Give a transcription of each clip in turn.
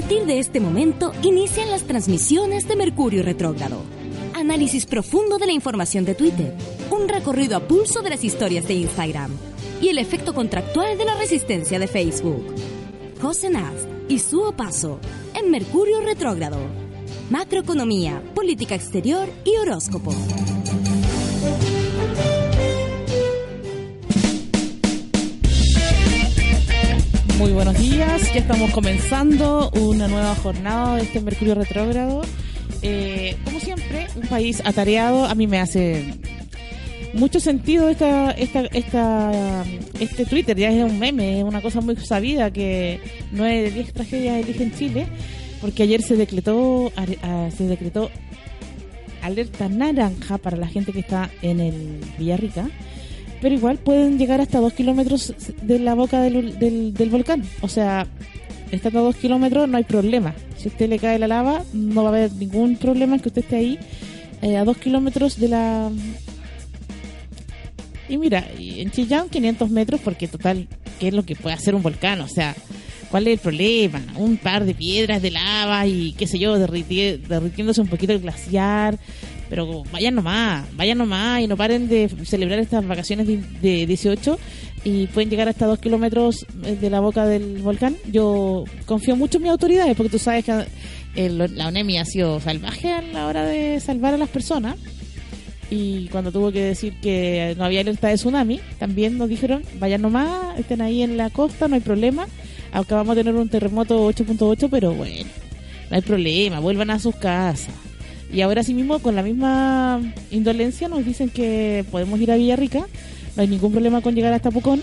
partir de este momento inician las transmisiones de Mercurio Retrógrado. Análisis profundo de la información de Twitter, un recorrido a pulso de las historias de Instagram y el efecto contractual de la resistencia de Facebook. José Naz y su paso en Mercurio Retrógrado. Macroeconomía, política exterior y horóscopo. Muy buenos días, ya estamos comenzando una nueva jornada de este Mercurio retrógrado. Eh, como siempre, un país atareado, a mí me hace mucho sentido esta, esta, esta, este Twitter, ya es un meme, es una cosa muy sabida que nueve de 10 tragedias eligen Chile, porque ayer se decretó, se decretó alerta naranja para la gente que está en el Villarrica pero igual pueden llegar hasta dos kilómetros de la boca del, del, volcán. O sea, estando a dos kilómetros no hay problema. Si a usted le cae la lava, no va a haber ningún problema que usted esté ahí eh, a dos kilómetros de la... Y mira, en Chillán 500 metros porque total, ¿qué es lo que puede hacer un volcán? O sea, ¿cuál es el problema? Un par de piedras de lava y qué sé yo, derritiéndose un poquito el glaciar, pero vayan nomás, vayan nomás y no paren de celebrar estas vacaciones de, 18 y pueden llegar hasta dos kilómetros eh, de la boca del volcán. Yo confío mucho en mis autoridades porque tú sabes que eh, la ONEMI ha sido salvaje a la hora de salvar a las personas y cuando tuvo que decir que no había alerta de tsunami, también nos dijeron, vayan nomás, estén ahí en la costa, no hay problema. Acabamos de tener un terremoto 8.8, pero bueno, no hay problema, vuelvan a sus casas. Y ahora sí mismo, con la misma indolencia, nos dicen que podemos ir a Villarrica, no hay ningún problema con llegar hasta Pucón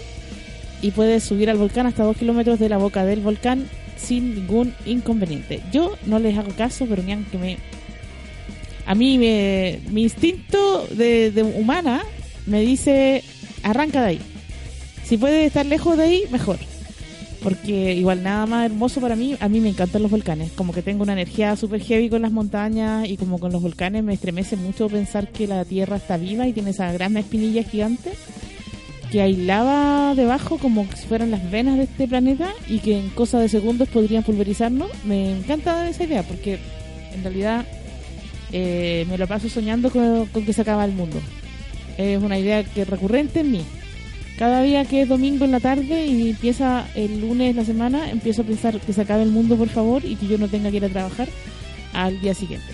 y puedes subir al volcán hasta dos kilómetros de la boca del volcán sin ningún inconveniente. Yo no les hago caso, pero ni que me... A mí me, mi instinto de, de humana me dice, arranca de ahí. Si puedes estar lejos de ahí, mejor porque igual nada más hermoso para mí, a mí me encantan los volcanes, como que tengo una energía súper heavy con las montañas y como con los volcanes me estremece mucho pensar que la Tierra está viva y tiene esa gran espinilla gigante, que hay lava debajo como si fueran las venas de este planeta y que en cosa de segundos podrían pulverizarnos. Me encanta esa idea porque en realidad eh, me lo paso soñando con, con que se acaba el mundo. Es una idea que recurrente en mí cada día que es domingo en la tarde y empieza el lunes la semana, empiezo a pensar que se acabe el mundo, por favor, y que yo no tenga que ir a trabajar al día siguiente.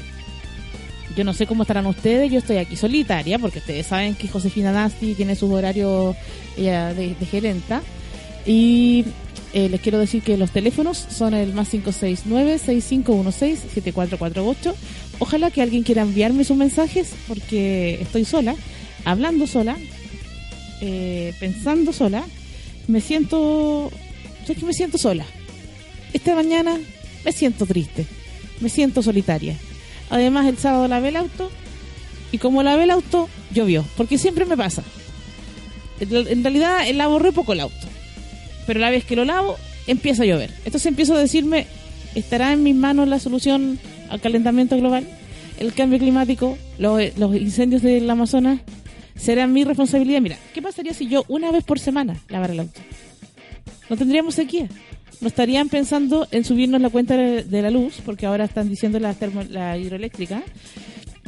Yo no sé cómo estarán ustedes, yo estoy aquí solitaria, porque ustedes saben que Josefina Nasti tiene sus horarios de, gerenta. Y eh, les quiero decir que los teléfonos son el más 569-6516-7448. Ojalá que alguien quiera enviarme sus mensajes, porque estoy sola, hablando sola, eh, pensando sola, me siento, sé que me siento sola. Esta mañana me siento triste, me siento solitaria. Además el sábado lavé el auto y como lavé el auto, llovió, porque siempre me pasa. En realidad lavo re poco el auto, pero la vez que lo lavo empieza a llover. Entonces empiezo a decirme, ¿estará en mis manos la solución al calentamiento global? ¿El cambio climático? ¿Los, los incendios del Amazonas? Será mi responsabilidad. Mira, ¿qué pasaría si yo una vez por semana lavara el auto? No tendríamos sequía. No estarían pensando en subirnos la cuenta de la luz, porque ahora están diciendo la, la hidroeléctrica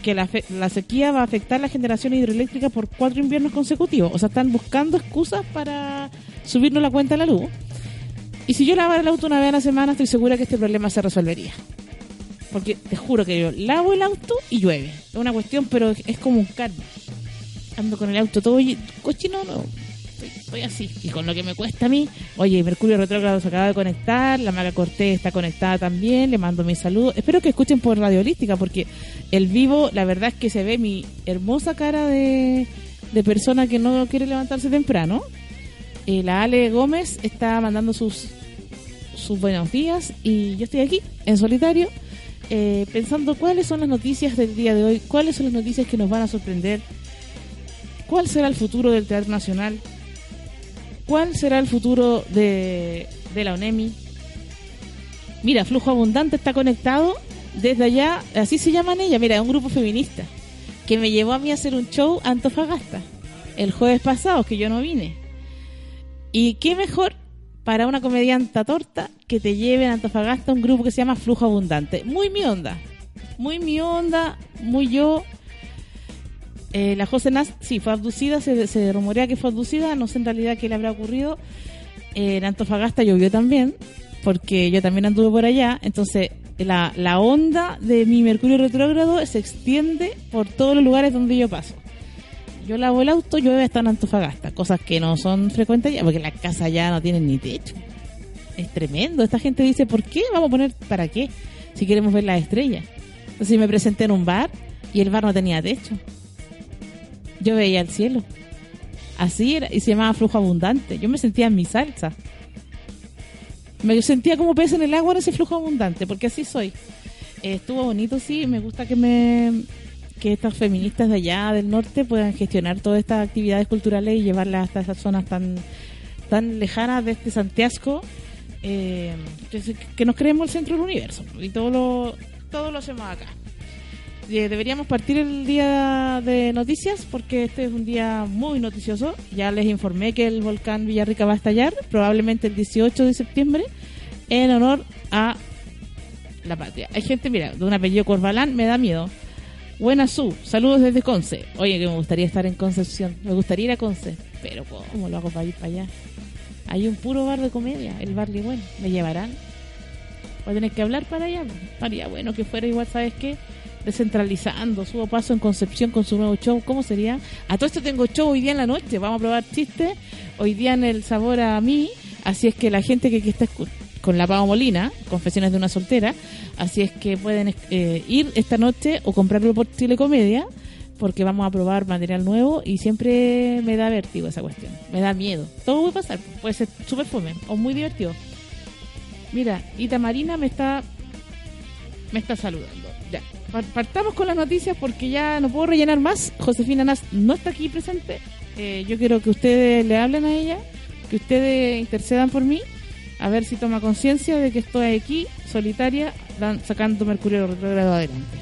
que la, la, sequía va a afectar la generación hidroeléctrica por cuatro inviernos consecutivos. O sea, están buscando excusas para subirnos la cuenta de la luz. Y si yo lavara el auto una vez a la semana, estoy segura que este problema se resolvería. Porque te juro que yo lavo el auto y llueve. Es una cuestión, pero es como un karma ando con el auto todo cochino, no. Estoy, así. Y con lo que me cuesta a mí, oye, Mercurio Retrógrado se acaba de conectar, la Maga Cortés está conectada también, le mando mi saludo. Espero que escuchen por Radio Holística, porque el vivo, la verdad es que se ve mi hermosa cara de, de persona que no quiere levantarse temprano. Eh, la Ale Gómez está mandando sus, sus buenos días y yo estoy aquí, en solitario, eh, pensando cuáles son las noticias del día de hoy, cuáles son las noticias que nos van a sorprender ¿Cuál será el futuro del Teatro Nacional? ¿Cuál será el futuro de, la ONEMI? Mira, Flujo Abundante está conectado desde allá, así se llaman ella, mira, es un grupo feminista que me llevó a mí a hacer un show a Antofagasta el jueves pasado, que yo no vine. Y qué mejor para una comedianta torta que te lleve en Antofagasta un grupo que se llama Flujo Abundante. Muy mi onda. Muy mi onda, muy yo. Eh, la José Nas, sí, fue abducida, se, rumorea que fue abducida, no sé en realidad qué le habrá ocurrido. Eh, en Antofagasta llovió también, porque yo también anduve por allá, entonces la, onda de mi Mercurio retrógrado se extiende por todos los lugares donde yo paso. Yo lavo el auto, llueve hasta en Antofagasta, cosas que no son frecuentes ya, porque las casas ya no tienen ni techo. Es tremendo. Esta gente dice, ¿por qué? Vamos a poner, ¿para qué? Si queremos ver las estrellas. Entonces me presenté en un bar y el bar no tenía techo. Yo veía el cielo. Así era, y se llamaba flujo abundante. Yo me sentía en mi salsa. Me sentía como pez en el agua en ese flujo abundante, porque así soy. Eh, estuvo bonito, sí. Me gusta que me que estas feministas de allá del norte puedan gestionar todas estas actividades culturales y llevarlas hasta esas zonas tan tan lejanas de este Santiago eh, que, nos creemos el centro del universo y todo lo todo lo hacemos acá deberíamos partir el día de noticias porque este es un día muy noticioso ya les informé que el volcán Villarrica va a estallar probablemente el 18 de septiembre en honor a la patria hay gente mira de un apellido Corbalán me da miedo Buenas su, saludos desde Conce. Oye, que me gustaría estar en Concepción. Me gustaría ir a Conce, pero ¿cómo lo hago para ir para allá? Hay un puro bar de comedia, el bar bueno. ¿Me llevarán? Voy a tener que hablar para allá. Haría bueno que fuera igual, ¿sabes qué? Descentralizando, subo paso en Concepción con su nuevo show. ¿Cómo sería? A todo esto tengo show hoy día en la noche. Vamos a probar chistes. Hoy día en el sabor a mí. Así es que la gente que, está con la Pau Molina, Confesiones de una soltera, Así es que pueden eh, ir esta noche o comprarlo por Comedia porque vamos a probar material nuevo y siempre me da vértigo esa cuestión. Me da miedo. Todo puede pasar. Puede ser súper fome o muy divertido. Mira, Ita Marina me está me está saludando. Partamos con las noticias porque ya no puedo rellenar más. Josefina Nas no está aquí presente. Eh, yo quiero que ustedes le hablen a ella, que ustedes intercedan por mí, a ver si toma conciencia de que estoy aquí, solitaria, sacando Mercurio retrogrado adelante.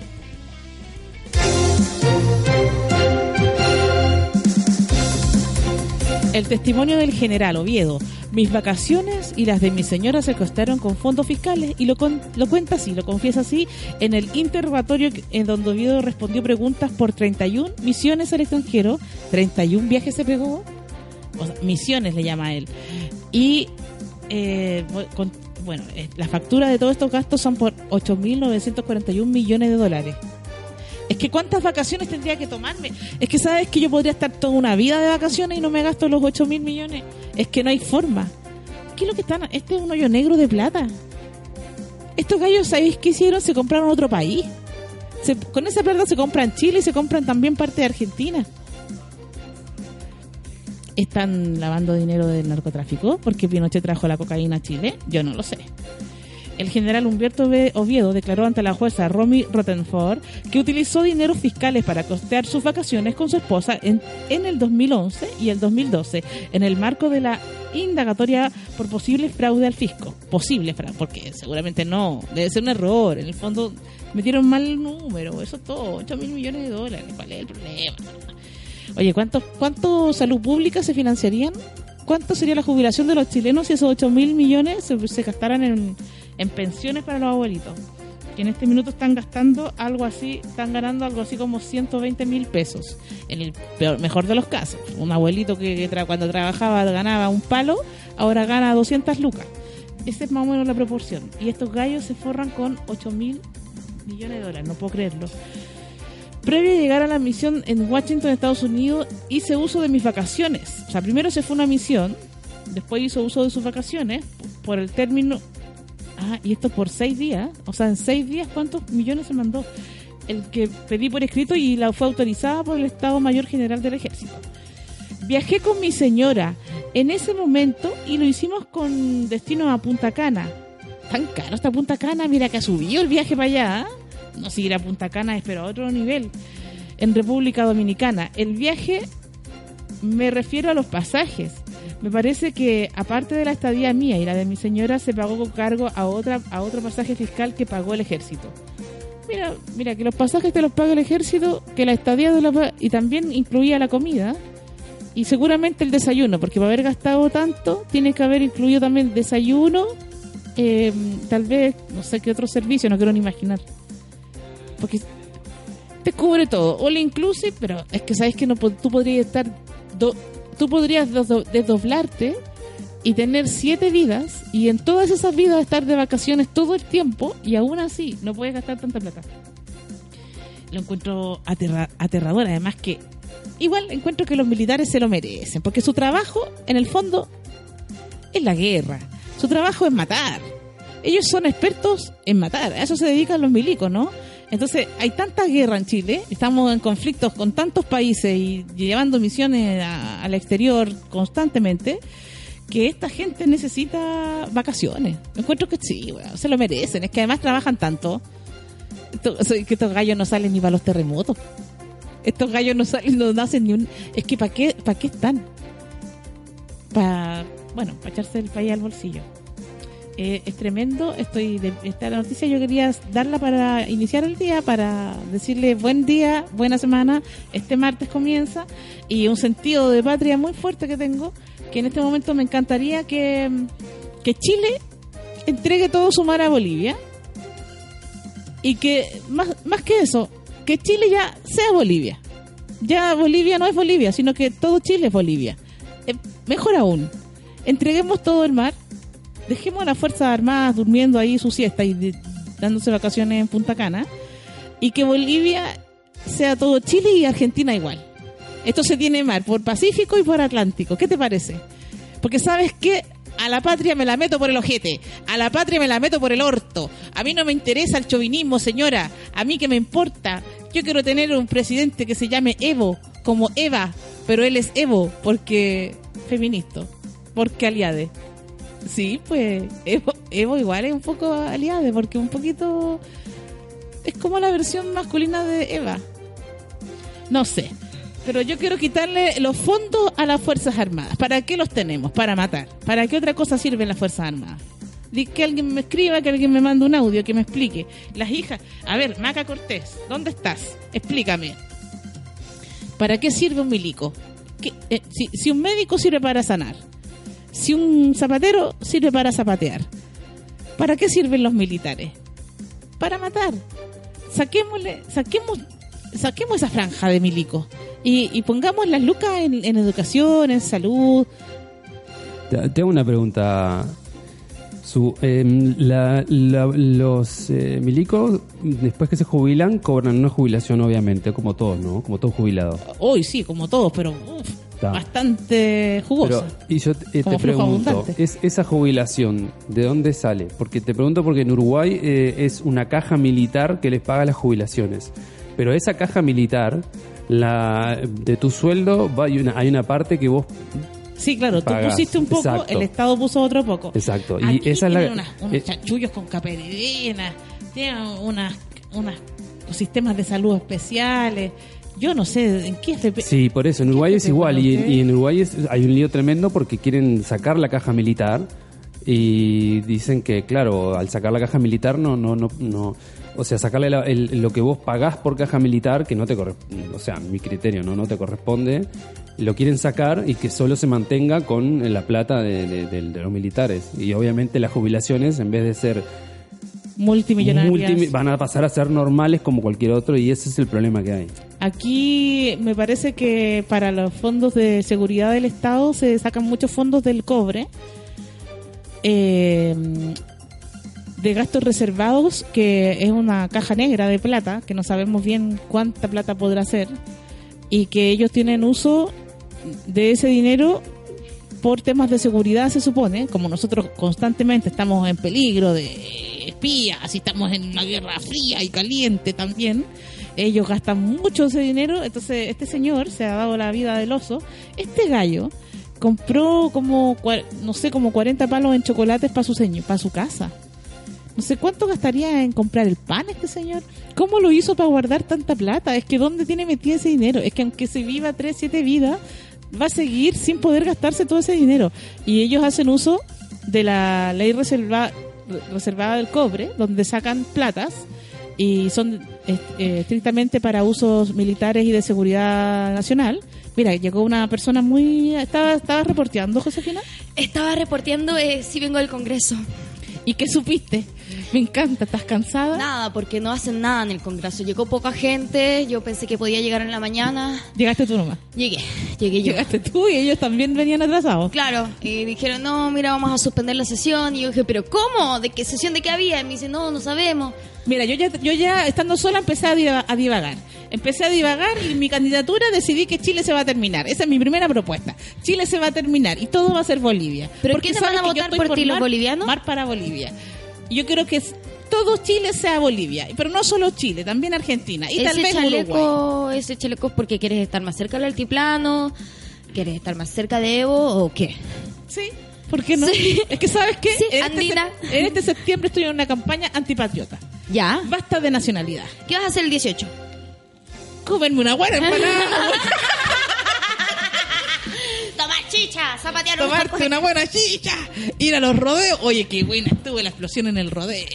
El testimonio del general Oviedo. Mis vacaciones y las de mi señora se costaron con fondos fiscales y lo, lo cuenta así, lo confiesa así, en el interrogatorio en donde Oviedo respondió preguntas por 31 misiones al extranjero, 31 viajes se pegó, misiones le llama a él. Y eh, con, bueno, eh, la factura de todos estos gastos son por 8.941 millones de dólares. Es que cuántas vacaciones tendría que tomarme. Es que sabes que yo podría estar toda una vida de vacaciones y no me gasto los 8.000 millones. Es que no hay forma. ¿Qué es lo que están? Este es un hoyo negro de plata. Estos gallos, ¿sabéis qué hicieron? Se compraron otro país. con esa plata se compran Chile y se compran también parte de Argentina están lavando dinero del narcotráfico porque Pinochet trajo la cocaína a Chile? Yo no lo sé. El general Humberto Oviedo declaró ante la jueza Romy Rottenford que utilizó dinero fiscales para costear sus vacaciones con su esposa en, en el 2011 y el 2012 en el marco de la indagatoria por posible fraude al fisco. Posible fraude, porque seguramente no, debe ser un error. En el fondo metieron mal el número, eso es todo, 8 mil millones de dólares. ¿Cuál es el problema? Oye, ¿cuánto, ¿cuánto salud pública se financiarían? ¿Cuánto sería la jubilación de los chilenos si esos 8 mil millones se, gastaran en, pensiones para los abuelitos? Que en este minuto están gastando algo así, están ganando algo así como 120 mil pesos. En el peor, mejor de los casos. Un abuelito que, cuando trabajaba ganaba un palo, ahora gana 200 lucas. Esa es más o menos la proporción. Y estos gallos se forran con 8 mil millones de dólares, no puedo creerlo. Previo a llegar a la misión en Washington, Estados Unidos, hice uso de mis vacaciones. O sea, primero se fue una misión, después hizo uso de sus vacaciones por el término... Ah, y esto por seis días. O sea, en seis días, ¿cuántos millones se mandó? El que pedí por escrito y la fue autorizada por el Estado Mayor General del Ejército. Viajé con mi señora en ese momento y lo hicimos con destino a Punta Cana. Tan caro esta Punta Cana, mira que ha subido el viaje para allá. ¿ah? no seguir a Punta Cana es pero a otro nivel. En República Dominicana, el viaje me refiero a los pasajes. Me parece que aparte de la estadía mía y la de mi señora se pagó con cargo a otra a otro pasaje fiscal que pagó el ejército. Mira, mira que los pasajes te los paga el ejército, que la estadía de la y también incluía la comida Y seguramente el desayuno, porque para haber gastado tanto, tiene que haber incluido también desayuno, eh, tal vez, no sé qué otro servicio, no quiero ni imaginar. Porque te cubre todo, all inclusive, pero es que sabes que no tú podrías estar, tú podrías do- desdoblarte y tener siete vidas y en todas esas vidas estar de vacaciones todo el tiempo y aún así no puedes gastar tanta plata. Lo encuentro aterra- aterrador, además que igual encuentro que los militares se lo merecen, porque su trabajo en el fondo es la guerra, su trabajo es matar. Ellos son expertos en matar, a eso se dedican los milicos, ¿no? Entonces, hay tanta guerra en Chile, estamos en conflictos con tantos países y llevando misiones al exterior constantemente, que esta gente necesita vacaciones. Encuentro que sí, se lo merecen. Es que además trabajan tanto. Que estos gallos no salen ni para los terremotos. Estos gallos no salen, no nacen ni un... Es que ¿para qué, para qué están? Para, bueno, para echarse el país al bolsillo. Eh, es tremendo. Estoy de esta noticia yo quería darla para iniciar el día, para decirle buen día, buena semana. Este martes comienza y un sentido de patria muy fuerte que tengo, que en este momento me encantaría que, que Chile entregue todo su mar a Bolivia y que más, más que eso, que Chile ya sea Bolivia. Ya Bolivia no es Bolivia, sino que todo Chile es Bolivia. Eh, mejor aún, entreguemos todo el mar dejemos a las Fuerzas Armadas durmiendo ahí su siesta y dándose vacaciones en Punta Cana y que Bolivia sea todo Chile y Argentina igual. Esto se tiene mar por Pacífico y por Atlántico. ¿Qué te parece? Porque sabes que a la patria me la meto por el ojete, a la patria me la meto por el orto. A mí no me interesa el chauvinismo, señora. A mí que me importa. Yo quiero tener un presidente que se llame Evo, como Eva, pero él es Evo porque feminista, porque aliade. Sí, pues Evo, Evo igual es un poco aliade, porque un poquito es como la versión masculina de Eva. No sé, pero yo quiero quitarle los fondos a las Fuerzas Armadas. ¿Para qué los tenemos? Para matar. ¿Para qué otra cosa sirven las Fuerzas Armadas? Que alguien me escriba, que alguien me mande un audio, que me explique. Las hijas, a ver, Maca Cortés, ¿dónde estás? Explícame. ¿Para qué sirve un milico? ¿Qué- eh, si un médico sirve para sanar, si un zapatero sirve para zapatear, ¿para qué sirven los militares? Para matar. Saquémosle, saquemos, saquemos esa franja de milicos y, y pongamos las lucas en, en educación, en salud. Te, te hago una pregunta. Su, em, la- la- los eh, milicos, después que se jubilan, cobran una jubilación, obviamente, como todos, ¿no? Como todo jubilado. Hoy sí, como todos, pero uf, Está. bastante jugosa. Pero, y yo te, eh, te pregunto. ¿es, ¿esa jubilación de dónde sale? Porque te pregunto porque en Uruguay eh, es una caja militar que les paga las jubilaciones. Pero esa caja militar, la de tu sueldo, va, hay, una, hay una parte que vos... Sí, claro, tú Pagas, pusiste un poco, exacto. el Estado puso otro poco. Exacto. Y esa es la... tienen unas- unos eh, chanchullos con caperidina, tienen unas, unas sistemas de salud especiales. Yo no sé en qué FP. Sí, por eso, en ¿Qué Uruguay es igual y, en Uruguay es- hay un lío tremendo porque quieren sacar la caja militar y dicen que, claro, al sacar la caja militar no, no, no, no o sea, sacarle la- el- lo que vos pagás por caja militar, que no te corresponde, o sea, mi criterio, no, no te corresponde, lo quieren sacar y que solo se mantenga con la plata de, de- de- de los militares. Y obviamente las jubilaciones, en vez de ser multimillonarias. multimi- van a pasar a ser normales como cualquier otro y ese es el problema que hay. Aquí me parece que para los fondos de seguridad del Estado se sacan muchos fondos del cobre. eh, de gastos reservados, que es una caja negra de plata, que no sabemos bien cuánta plata podrá ser, y que ellos tienen uso de ese dinero por temas de seguridad, se supone, como nosotros constantemente estamos en peligro de espías, y estamos en una guerra fría y caliente también, ellos gastan mucho ese dinero, entonces este señor se ha dado la vida del oso, este gallo compró como, no sé, como 40 palos en chocolates para su señor, para su casa. No sé cuánto gastaría en comprar el pan este señor. ¿Cómo lo hizo para guardar tanta plata? Es que ¿dónde tiene metido ese dinero? Es que aunque se viva 3, 7 vidas, va a seguir sin poder gastarse todo ese dinero. Y ellos hacen uso de la ley reserva- reservada del cobre, donde sacan platas y son eh, estrictamente para usos militares y de seguridad nacional, Mira, llegó una persona muy... ¿Estaba, estaba reporteando, Josefina? Estaba reporteando eh, si vengo del Congreso. ¿Y qué supiste? Me encanta, ¿estás cansada? Nada, porque no hacen nada en el Congreso. Llegó poca gente, yo pensé que podía llegar en la mañana. Llegaste tú nomás. Llegué, llegué yo. Llegaste tú y ellos también venían atrasados. Claro, y dijeron, no, mira, vamos a suspender la sesión. Y yo dije, ¿pero cómo? ¿De qué sesión de qué había? Y me dice, no, no sabemos. Mira, yo ya, yo ya estando sola empecé a, diva- a divagar. Empecé a divagar y en mi candidatura decidí que Chile se va a terminar. Esa es mi primera propuesta. Chile se va a terminar y todo va a ser Bolivia. ¿Pero quiénes van a votar por ti, los bolivianos? Mar para Bolivia. Yo quiero que todo Chile sea Bolivia, pero no solo Chile, también Argentina y tal vez Uruguay. chaleco, ese chaleco es porque quieres estar más cerca del altiplano, quieres estar más cerca de Evo o qué. Sí, ¿por qué no? Sí. Es que sabes qué, Sí, en, este en este septiembre estoy en una campaña antipatriota. ¿Ya? Basta de nacionalidad. ¿Qué vas a hacer el 18? Comerme una buena empanada. Chicha, zapatear tomarte una buena chicha, ir a los rodeos. Oye, qué buena estuvo la explosión en el rodeo.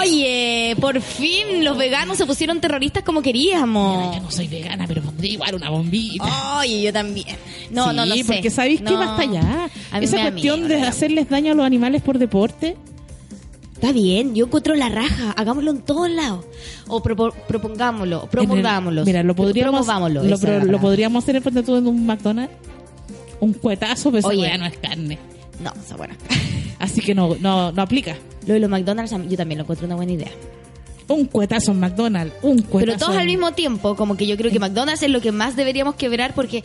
Oye, por fin los veganos se pusieron terroristas como Mira, queríamos. yo no soy vegana, pero pondría igual una bombita. Oye, yo también. No, Sí, no, no sé. porque sabéis que No. basta ya. A mí Esa cuestión de hacerles daño a los animales por deporte. Está bien, yo encuentro la raja. Hagámoslo en todos lados. O propo- propongámoslo, el- Mira, lo podríamos, lo, lo podríamos hacer en frente en un McDonald's. Un cuetazo, pero esa weá no es carne. No, está buena. Así que no, no, no aplica. Lo de los McDonald's yo también lo encuentro una buena idea. Un cuetazo en McDonald's, un cuetazo. Pero todos en- al mismo tiempo, como que yo creo que McDonald's es lo que más deberíamos quebrar porque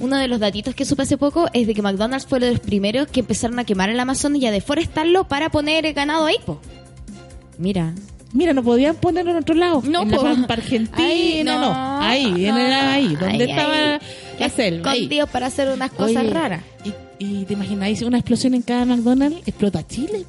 uno de los datitos que supe hace poco es de que McDonald's fue uno de los primeros que empezaron a quemar el Amazonas y a deforestarlo para poner ganado ahí, po. Mira. Mira, no podían ponerlo en otro lado. No, en la. Pampa Argentina, Ahí, no. no. Ahí, en el, ahí, donde Ahí, estaba ahí. la selva. para hacer unas cosas Oye, raras. Y, y te imagináis una explosión en cada McDonald's, explota Chile,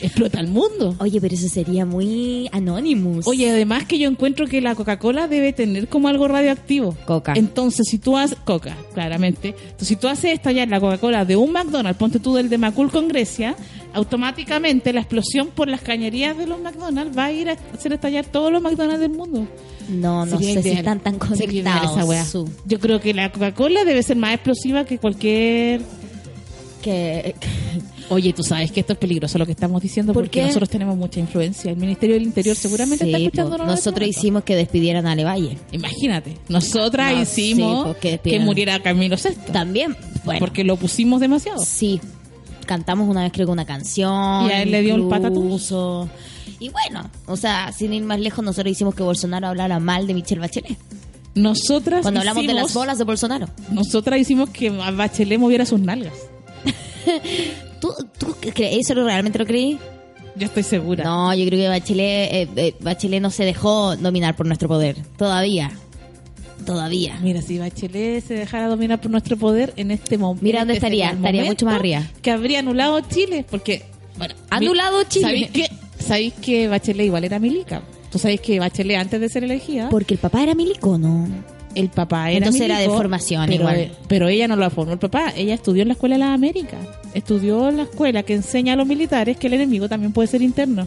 explota el mundo. Oye, pero eso sería muy Anonymous. Oye, además que yo encuentro que la Coca-Cola debe tener como algo radioactivo. Coca. Entonces, si tú haces... Coca, claramente. Entonces, si tú haces estallar la Coca-Cola de un McDonald's, ponte tú del de Macul con Grecia, automáticamente la explosión por las cañerías de los McDonald's va a ir a hacer estallar todos los McDonald's del mundo. no, no Sería sé si están tan conectados. esa Yo creo que la Coca-Cola debe ser más explosiva que cualquier... que, Oye, tú sabes que esto es peligroso lo que estamos diciendo ¿Por porque qué? nosotros tenemos mucha influencia. El Ministerio del Interior seguramente Sí, está escuchando Nosotros hicimos que despidieran a Levalle. Imagínate, nosotras No, hicimos sí, que muriera Camilo VI. También, bueno, Porque lo pusimos demasiado. sí, cantamos una vez creo que una canción. Y a él le dio un incluso. Y bueno, o sea, sin ir más lejos, nosotros hicimos que Bolsonaro hablara mal de Michelle Bachelet. Nosotras Cuando hablamos de hicimos- las bolas de Bolsonaro. Nosotras hicimos que Bachelet moviera sus nalgas. ¿Tú, tú crees eso? ¿Realmente lo creí? Yo estoy segura. No, yo creo que Bachelet, eh, eh, Bachelet no se dejó dominar por nuestro poder. Todavía. Todavía. Mira, si Bachelet se dejara dominar por nuestro poder en este momento. Mira dónde estaría, estaría mucho más arriba. Que habría anulado Chile, porque. Bueno, Anulado Chile. ¿Sabéis que, ¿Sabéis que Bachelet igual era milica? Tú sabéis que Bachelet antes de ser elegida, Porque el papá era milico, ¿no? el papá era Entonces era de formación pero, igual. Pero ella no la formó el papá, ella estudió en la Escuela de las Américas. Estudió en la escuela que enseña a los militares que el enemigo también puede ser interno.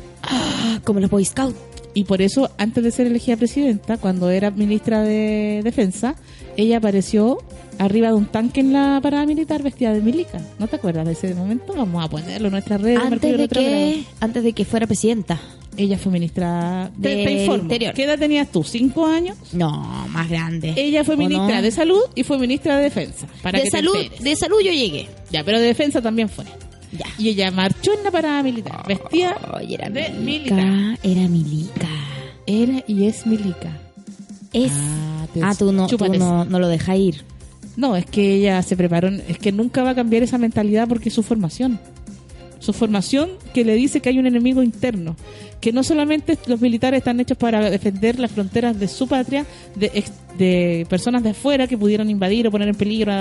Como los Boy Scouts. Y por eso, antes de ser elegida presidenta, cuando era ministra de Defensa, ella apareció arriba de un tanque en la parada militar vestida de milica. ¿No te acuerdas de ese momento? Vamos a ponerlo en nuestras redes. Antes de, que, antes de que fuera presidenta. Ella fue ministra de, Del te informo. Interior. ¿Qué edad tenías tú? ¿Cinco años? No, más grande. Ella fue ¿O ministra no? de Salud y fue ministra de Defensa. Para de que salud, de salud yo llegué. Ya, pero de Defensa también fue. Ya. Y ella marchó en la parada militar, vestida era de milica. militar. Era milica. Era y es milica. Es. Ah, Ah, tú no, tú no, no lo dejas ir. No, es que ella se preparó, es que nunca va a cambiar esa mentalidad porque es su formación. Su formación que le dice que hay un enemigo interno, que no solamente los militares están hechos para defender las fronteras de su patria, de, de personas de afuera que pudieran invadir o poner en peligro,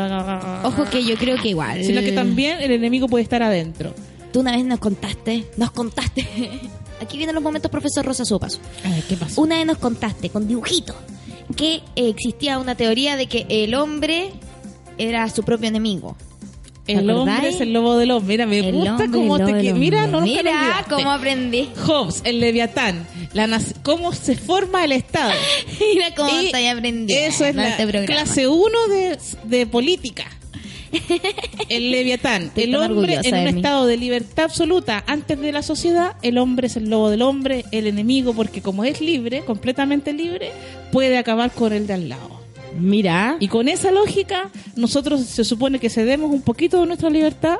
Ojo que yo creo que igual. sino que también el enemigo puede estar adentro. Tú una vez nos contaste, nos contaste. Aquí vienen los momentos, profesor Rosa Sopas. A ver, ¿qué pasó? Una vez nos contaste con dibujitos que existía una teoría de que el hombre era su propio enemigo. El acordáis? hombre es el lobo del hombre. Mira, me El gusta hombre, cómo te que Mira, no Mira cómo aprendí. Hobbes, el Leviatán, la cómo se forma el Estado. Mira cómo Y estoy aprendiendo. Eso es la este clase 1 de, de política. El Leviatán, Estoy el hombre en un de estado de libertad absoluta antes de la sociedad, el hombre es el lobo del hombre, el enemigo, porque como es libre, completamente libre, puede acabar con el de al lado. Mira. Y con esa lógica, nosotros se supone que cedemos un poquito de nuestra libertad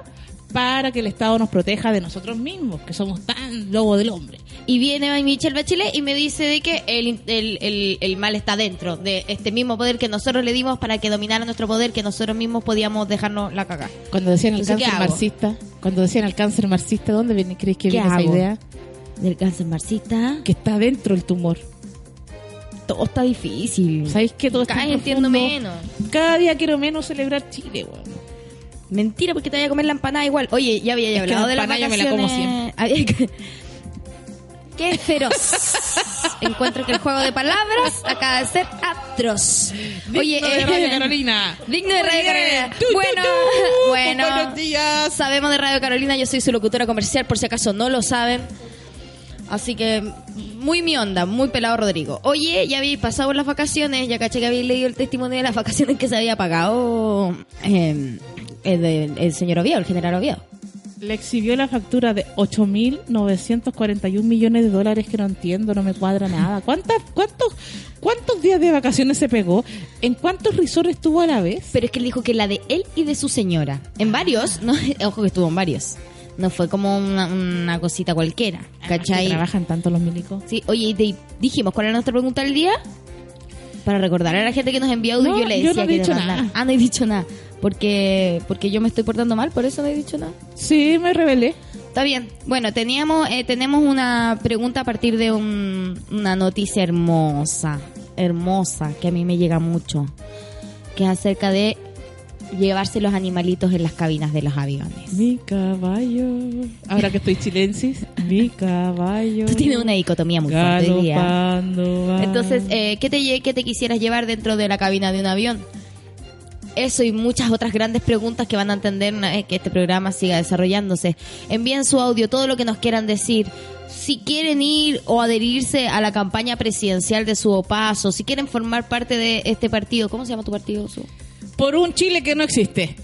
para que el Estado nos proteja de nosotros mismos, que somos tan lobo del hombre. Y viene Michelle Bachelet y me dice de que el, el, el, el mal está dentro de este mismo poder que nosotros le dimos para que dominara nuestro poder, que nosotros mismos podíamos dejarnos la cagada. Cuando decían el Entonces, ¿qué cáncer marxista, cuando decían el cáncer marxista, ¿dónde viene, crees que ¿Qué viene esa idea? Del cáncer marxista. Que está dentro el tumor. Todo está difícil. ¿Sabéis que todo está Cada vez entiendo menos. Cada día quiero menos celebrar Chile, weón. Mentira, porque te vaya a comer la empanada igual. Oye, ya había hablado la de las empanada yo me la como. Había que- Qué feroz. Encuentro que el juego de palabras acaba de ser atroz. Oye, Digno de eh, Radio Carolina. Digno de Radio. Carolina. Bueno. Buenos días. Sabemos de Radio Carolina, yo soy su locutora comercial, por si acaso no lo saben. Así que, muy mi onda, muy pelado Rodrigo. Oye, ya habéis pasado las vacaciones, ya caché que habéis leído el testimonio de las vacaciones que se había pagado eh, el, del- el señor Oviedo, el general Oviedo. Le exhibió la factura de 8.941 millones de dólares que no entiendo, no me cuadra nada. ¿Cuántas, cuántos, ¿Cuántos días de vacaciones se pegó? ¿En cuántos resorts estuvo a la vez? Pero es que él dijo que la de él y de su señora. En varios, ¿no? Ojo que estuvo en varios. No fue como una, una cosita cualquiera. ¿Cachai? Que trabajan tanto los milicos. Sí, oye, y te dijimos cuál era nuestra pregunta del día. Para recordar a la gente que nos envió audio, No, yo le yo decía no he que dicho nada. Ah, no he dicho nada. Porque, porque yo me estoy portando mal, por eso no he dicho nada. Sí, me revelé. Está bien. Bueno, teníamos, eh, tenemos una pregunta a partir de un- una noticia hermosa, hermosa, que a mí me llega mucho, que es acerca de llevarse los animalitos en las cabinas de los aviones. Mi caballo. Ahora que estoy chilensis, mi caballo. Tú tienes una dicotomía muy fuerte hoy día. Entonces, eh, ¿qué, te, ¿qué te quisieras llevar dentro de la cabina de un avión? Eso y muchas otras grandes preguntas que van a entender eh, que este programa siga desarrollándose. Envíen su audio, todo lo que nos quieran decir. Si quieren ir o adherirse a la campaña presidencial de su paso, si quieren formar parte de este partido, ¿cómo se llama tu partido? Su? Por un Chile que no existe.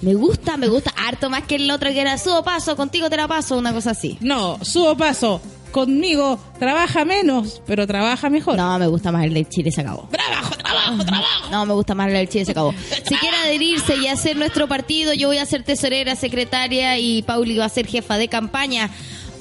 Me gusta, me gusta harto más que el otro que era su paso, contigo te la paso, una cosa así. No, subo paso. Conmigo trabaja menos, pero trabaja mejor. No, me gusta más el de Chile se acabó. Trabajo, trabajo, trabajo. No, me gusta más el del Chile se acabó. Si quiere adherirse y hacer nuestro partido, yo voy a ser tesorera, secretaria y Pauli va a ser jefa de campaña.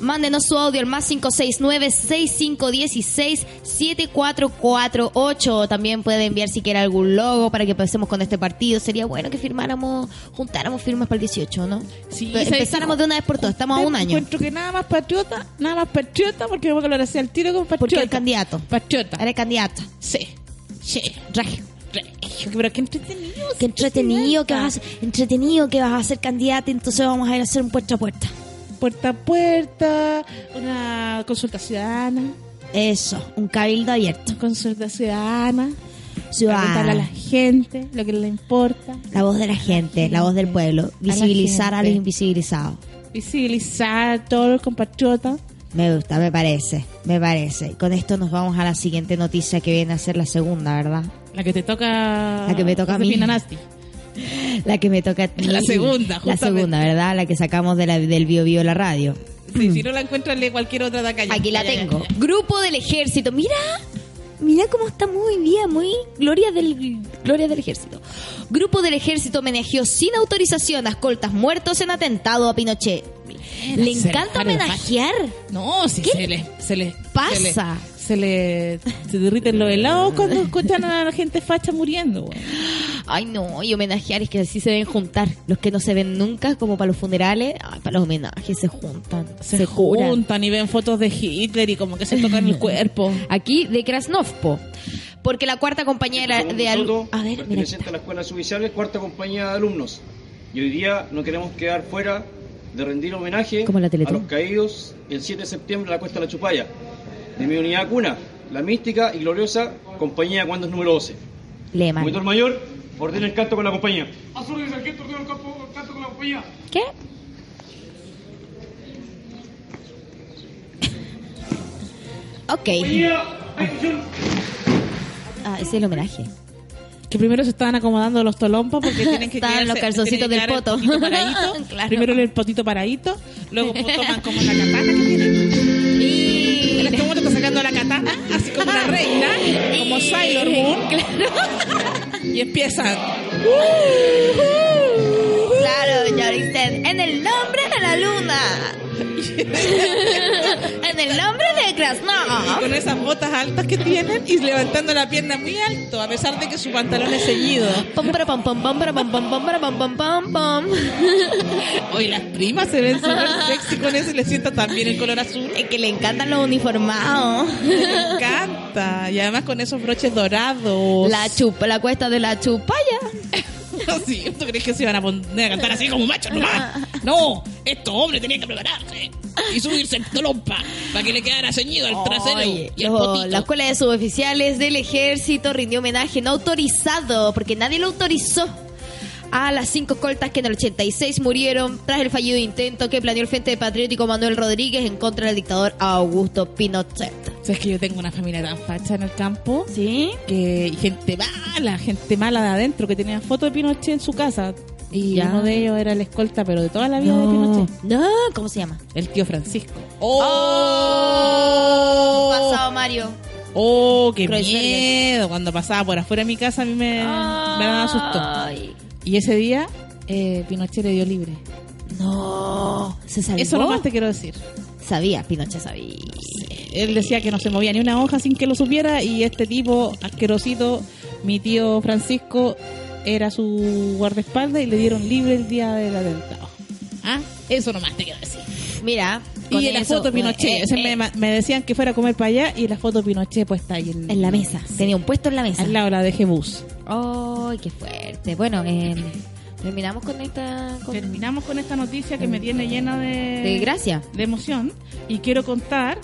Mándenos su audio al más 569-6516-7448. También puede enviar si quiere algún logo para que empecemos con este partido. Sería bueno que firmáramos, juntáramos firmas para el 18, ¿no? Sí, ¿sabes Empezáramos de una vez por todas. Estamos a un año. Encuentro que nada más patriota, nada más patriota, porque voy a colorar así al tiro como patriota. Porque el candidato. Patriota. Eres candidato. Sí. Sí. Regio. Regio, Pero qué entretenido. Qué entretenido que vas a ser, entretenido que vas a ser candidato, entonces vamos a ir a hacer un puerta a puerta. Puerta a puerta, una consulta ciudadana. Eso, un cabildo abierto. Consulta ciudadana. Ciudadana. a la gente lo que le importa. La voz de la gente, la voz del pueblo. Visibilizar a, los invisibilizados. Visibilizar a todos los compatriotas. Me gusta, me parece, me parece. Con esto nos vamos a la siguiente noticia que viene a ser la segunda, ¿verdad? La que te toca. La que me toca a mí. Nasti. La que me toca a ti. La segunda, La justamente. segunda, ¿verdad? La que sacamos de la, del Bio Bio la radio. Sí, si no la encuentras, lee cualquier otra de acá. ya. Aquí la tengo. Grupo del ejército. Mira, mira cómo está muy bien, muy gloria del gloria del ejército. Grupo del ejército homenajeó sin autorización a escoltas muertos en atentado a Pinochet. Le encanta homenajear. No, si ¿Qué se le. Se le pasa? Se le, se le se derriten los helados cuando escuchan a la gente facha muriendo. Ay, no, y homenajear es que así se deben juntar. Los que no se ven nunca, como para los funerales, ay, para los homenajes se juntan, se, Se, curan. juntan y ven fotos de Hitler y como que se tocan el cuerpo. Aquí de Krasnovpo. Porque la cuarta compañía de, de al- nosotros, A ver, mira. a la Escuela cuarta compañía de alumnos. Y hoy día no queremos quedar fuera de rendir homenaje Como la a los caídos el 7 de septiembre en la Cuesta de la Chupaya. De mi unidad cuna, la mística y gloriosa compañía Cuando es número 12. Lema. Monitor mayor, Ordena el canto con la compañía. A su orden, sargento, ordena el canto, el canto con la compañía. ¿Qué? ok. Ah, ese es el homenaje. Que primero se estaban acomodando los tolompas porque tienen que Estaban los calzoncitos del poto. el potito paradito. Claro. Primero el potito paradito, luego toman como la katana que tienen. En este momento está sacando la katana, así como una reina, como Sailor Moon. Y empiezan. Claro, ya dicen, en el nombre de la luna. En el nombre de Krasnov. con esas botas altas que tienen y levantando la pierna muy alto, a pesar de que su pantalón es ceñido. Pom, para, pom, pom, para, pom, pom, pom, para, pom, pom, pom, pom. Hoy las primas se ven súper sexy con eso y le sienta también el color azul. Es que le encantan los uniformados. Me encanta. Y además con esos broches dorados. La chupa, la cuesta de la chupalla. Sí, ¿tú crees que se iban a poner a cantar así como machos nomás? No, estos hombres tenían que prepararse y subirse el tolompa para que le quedara ceñido al trasero Oye, y el los- potito. la escuela de suboficiales del ejército rindió homenaje no autorizado, porque nadie lo autorizó, a las cinco coltas que en el 86 murieron tras el fallido intento que planeó el Frente Patriótico Manuel Rodríguez en contra del dictador Augusto Pinochet. ¿Sabes que yo tengo una familia tan facha en el campo? ¿Sí? que y gente mala, gente mala de adentro que tenía fotos de Pinochet en su casa. Y Ya. uno de ellos era el escolta, pero de toda la vida de Pinochet. No, ¿cómo se llama? El tío Francisco. ¡Oh! Pasado Mario. ¡Oh, qué miedo! Cuando pasaba por afuera de mi casa a mí me, me daba susto. Ay. Y ese día eh, Pinochet le dio libre. No, se salvó. Eso nomás te quiero decir. Sabía, Pinochet sabía. Él decía que no se movía ni una hoja sin que lo supiera y este tipo asquerosito, mi tío Francisco, era su guardaespaldas y le dieron libre el día del atentado. ¿Ah? Eso nomás te quiero decir. Mira, Y en la eso, foto Pinochet, eh, eh, me, me decían que fuera a comer para allá y la foto Pinochet pues está ahí en, en la mesa. Tenía un puesto en la mesa. al lado la de Jebus. ¡Ay, qué fuerte! Bueno, eh, terminamos con esta. Con, Terminamos con esta noticia que me tiene llena de, de gracia. de emoción y quiero contar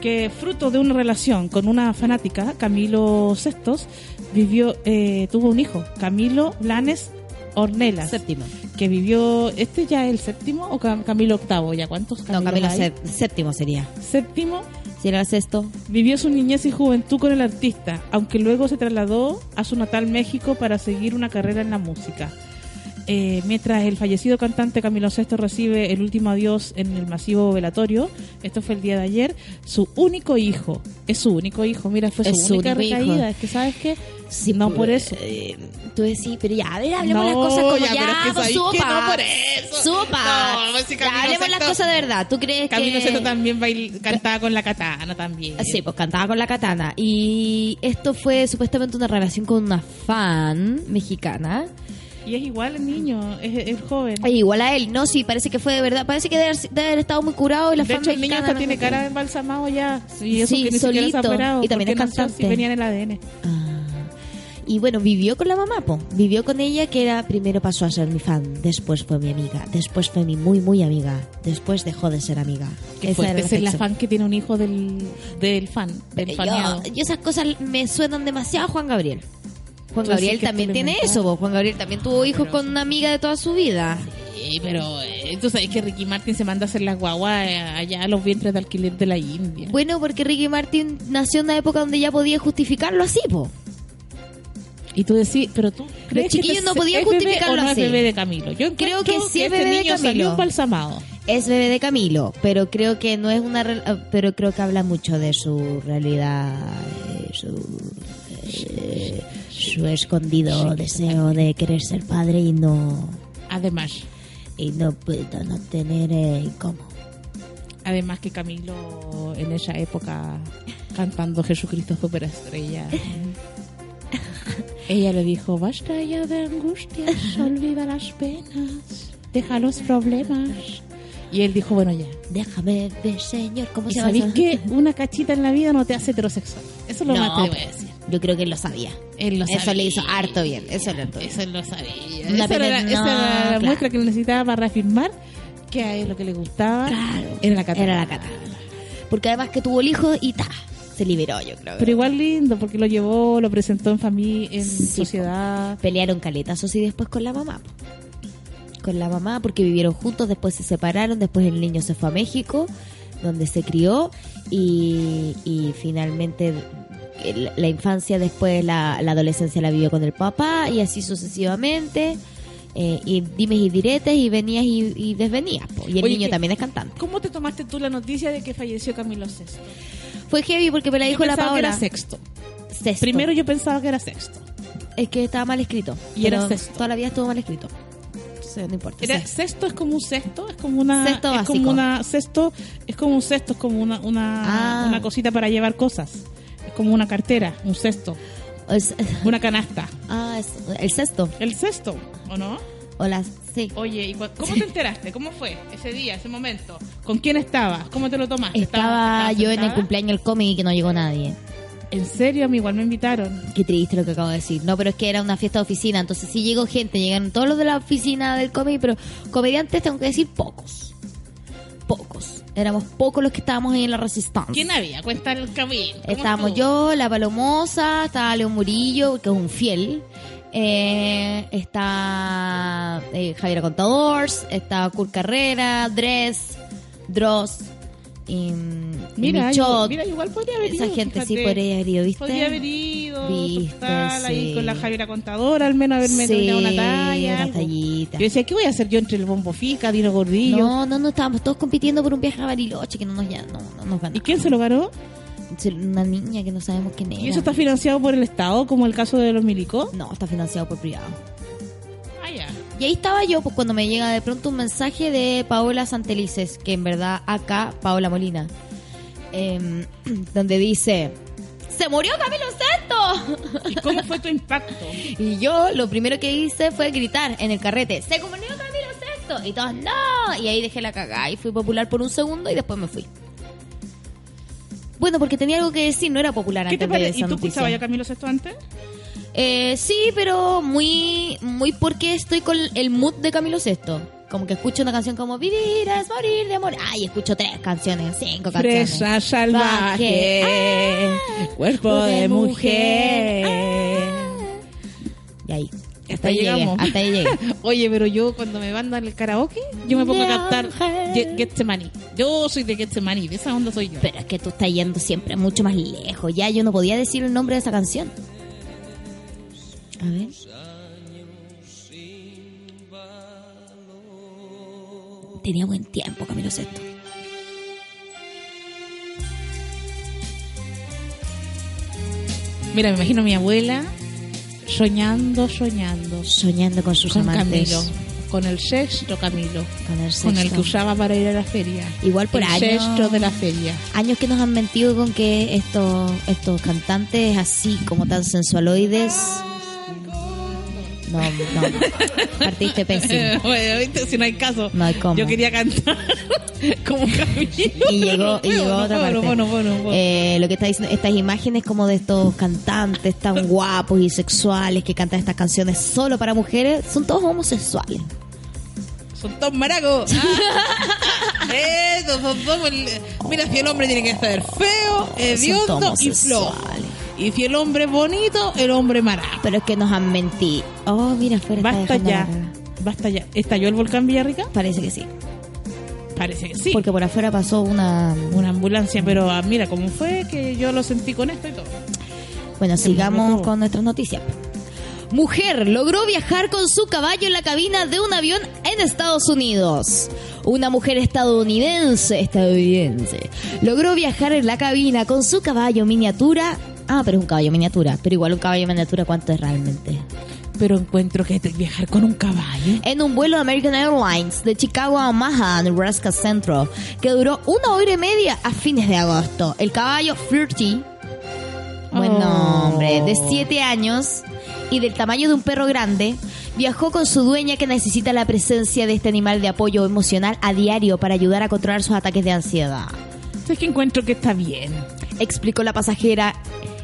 que fruto de una relación con una fanática, Camilo Sestos, vivió, eh, tuvo un hijo, Camilo Blanes Ornelas, Séptimo. que vivió, este ya es el séptimo o Cam- Camilo octavo, ya cuántos No, Camilo hay? sé- séptimo sería. Séptimo, Si era el sexto. vivió su niñez y juventud con el artista, aunque luego se trasladó a su natal México para seguir una carrera en la música. Eh, mientras el fallecido cantante Camilo VI recibe el último adiós en el masivo velatorio, esto fue el día de ayer, su único hijo, es su único hijo, mira, fue su Es única único hijo. recaída, es que sabes qué, Sí, no pues, por eso. eh, tú decís, pero ya, a ver, hablemos No, las cosas como ya, ya, es que pues, que supa. no por eso. Supa. No, pues, si Ya, Camilo hablemos las cosas de verdad. ¿Tú crees Camilo que...? VI también bail- cantaba con la katana también. Sí, pues cantaba con la katana. Y esto fue supuestamente una relación con una fan mexicana. Y es igual el niño, es, es joven. E igual a él, no, sí, parece que fue de verdad. Parece que debe haber, debe haber estado muy curado y la de hecho, el niño hasta no tiene cara de embalsamado ya. Y eso Sí, que ni siquiera se ha solito. operado. Y también es cantante. venía en el ADN. Ah. Y bueno, vivió con la mamá, po. Vivió con ella, que era primero pasó a ser mi fan, después fue mi amiga, después fue mi muy, muy amiga, después dejó de ser amiga. Qué Esa fuerte ser la fan que tiene un hijo del, del fan, del Yo, faneado. yo esas cosas me suenan demasiado a Juan Gabriel. Juan Tú Gabriel sí que también tiene eso, po. Juan Gabriel también tuvo hijos con una amiga de toda su vida. Sí, pero eh, tú sabes que Ricky Martin se manda a hacer las guaguas eh, allá a los vientres de alquiler de la India. Bueno, porque Ricky Martin nació en una época donde ya podía justificarlo así, po. Y tú decís, pero tú crees que chiquillos este no podían justificarlo no así. es bebé de Camilo. Yo Creo que sí es este bebé de niño salió Camilo. embalsamado. Es bebé de Camilo, pero creo que no es una... Pero creo que habla mucho de su realidad, eh, su... eh, su escondido deseo de querer ser padre y no... Además, Y no puedo no tener... Eh, ¿Cómo? además que Camilo en esa época cantando Jesucristo superestrella. Ella le dijo, basta ya de angustias, olvida las penas, deja los problemas. Y él dijo, bueno ya. Déjame ver, señor, ¿cómo ¿Y se sabéis que una cachita en la vida no te hace heterosexual? Eso es lo No, más que te voy a decir. Yo creo que él lo sabía. Él lo Eso sabía. le hizo harto bien. Eso lo sabía. Una esa era, la- esa era la claro. muestra que necesitaba para reafirmar que a él lo que le gustaba Claro. era la katana. Era la katana. Porque además que tuvo el hijo y ta, se liberó, yo creo. Pero igual lindo, porque lo llevó, lo presentó en familia, en Sí, sociedad. Pelearon caletazos y después con la mamá. po. Con la mamá porque vivieron juntos, después se separaron, después el niño se fue a México, donde se crió y, y finalmente la infancia, después la, la adolescencia la vivió con el papá y así sucesivamente. Eh, y dimes y diretes y venías y, y desvenías. po. Y el Oye, niño ¿qué- también es cantante. ¿Cómo te tomaste tú la noticia de que falleció Camilo Sesto? Fue heavy porque me la dijo yo la pensaba que Paola. era sexto. Sexto. Primero yo pensaba que era sexto. Es que estaba mal escrito. Y era sexto. Toda la vida estuvo mal escrito. Entonces, no importa. Era, Sexto. sexto es como un cesto, es como una Cesto es básico. como una cesto, es como un cesto, es como una una, Ah. una cosita para llevar cosas. Es como una cartera, un cesto, Es- una canasta. ah, es el sexto. El cesto, ¿o no? O las, sí. Oye, ¿y cu- ¿cómo te enteraste? ¿Cómo fue ese día, ese momento? ¿Con quién estabas? ¿Cómo te lo tomaste? Estaba ¿Estabas- yo en el cumpleaños del cómic y que no llegó nadie. En serio, a mí igual me invitaron. Qué triste lo que acabo de decir. No, pero es que era una fiesta de oficina, entonces sí llegó gente, llegaron todos los de la oficina del cómic, pero comediantes tengo que decir pocos. Pocos. Éramos pocos los que estábamos ahí en la resistencia. ¿Quién había? Cuenta el camino. ¿Cómo Estábamos yo, la Palomosa, estaba León Murillo, que es un fiel. Eh, está eh, Javier Contadors, está Kurt Carrera, Dress, Dross, y, Mira, Michot. mira, igual podría haber Esa ido, gente sí fíjate. podría haber ido, ¿viste? Podría haber ido, Viste, total, ahí sí. con la Javiera Contadora, al menos haberme Sí, tirado una talla. una algo. tallita. Yo decía, ¿qué voy a hacer yo entre el bombo fica, Dino Gordillo? No, no, no, estábamos todos compitiendo por un viaje a Bariloche que no nos, ya, no, no nos ganó. ¿Y quién se lo ganó? Una niña que no sabemos quién era. ¿Y eso está financiado por el Estado, como el caso de los milicos? No, está financiado por privado. Ah, ya. Y ahí estaba yo, pues cuando me llega de pronto un mensaje de Paola Santelices, que en verdad acá, Paola Molina, em, donde dice, ¡Se murió Camilo Sesto! ¿Y cómo fue tu impacto? y yo lo primero que hice fue gritar en el carrete, ¡Se murió Camilo Sesto! Y todos, ¡No! Y ahí dejé la cagada y fui popular por un segundo y después me fui. Bueno, porque tenía algo que decir, no era popular ¿Qué antes te de esa ¿Y tú escuchabas a Camilo Sesto antes? Eh, sí, pero muy, muy porque estoy con el mood de Camilo Sesto. Como que escucho una canción como Vivir es morir de amor. Ay, escucho tres canciones, cinco canciones. Fresa salvaje, Ah, cuerpo de mujer. Ah. Y ahí. Hasta Hasta ahí llegué. llegamos. Hasta ahí llegué. Oye, pero yo cuando me mandan el karaoke, yo me pongo a cantar Viaje. Get- Getsemani. Yo soy de Getsemani, de esa onda soy yo. Pero es que tú estás yendo siempre mucho más lejos. Ya yo no podía decir el nombre de esa canción. A ver. Tenía buen tiempo, Camilo Sesto. Mira, me imagino a mi abuela soñando, soñando Soñando con sus con amantes. Camilo, con el sexto Camilo, Con el, con el sexto. que usaba para ir a la feria. Igual por el años. sexto de la feria. Años que nos han mentido con que estos, estos cantantes así como tan sensualoides. No, no. Partiste pésimo. bueno, ¿viste? si no hay caso. No hay cómo. Yo quería cantar como Camilo. Y llegó, y llegó otra parte. Eh, lo que está diciendo, estas imágenes como de estos cantantes tan guapos y sexuales que cantan estas canciones solo para mujeres, son todos homosexuales. Son todos maracos. Ah. Eso, son todos Mira, si el hombre tiene que ser feo, hediondo y flojo. Y si el hombre es bonito, el hombre maraco. Pero es que nos han mentido. Oh, mira, afuera está Basta ya. Basta ya. ¿Estalló el volcán Villarrica? Parece que sí. Parece que sí. Porque por afuera pasó una... Una ambulancia, pero ah, mira cómo fue que yo lo sentí con esto y todo. Bueno, sigamos con nuestras noticias. Mujer logró viajar con su caballo en la cabina de un avión en Estados Unidos. Una mujer estadounidense, estadounidense, logró viajar en la cabina con su caballo miniatura. Ah, pero es un caballo miniatura. Pero igual un caballo miniatura, ¿cuánto es realmente? Pero encuentro que viajar con un caballo. En un vuelo de American Airlines de Chicago a Omaha, Nebraska Central, que duró una hora y media a fines de agosto. El caballo Flirty buen Oh. nombre, de 7 años y del tamaño de un perro grande, viajó con su dueña que necesita la presencia de este animal de apoyo emocional a diario para ayudar a controlar sus ataques de ansiedad. Es que encuentro que está bien. Explicó la pasajera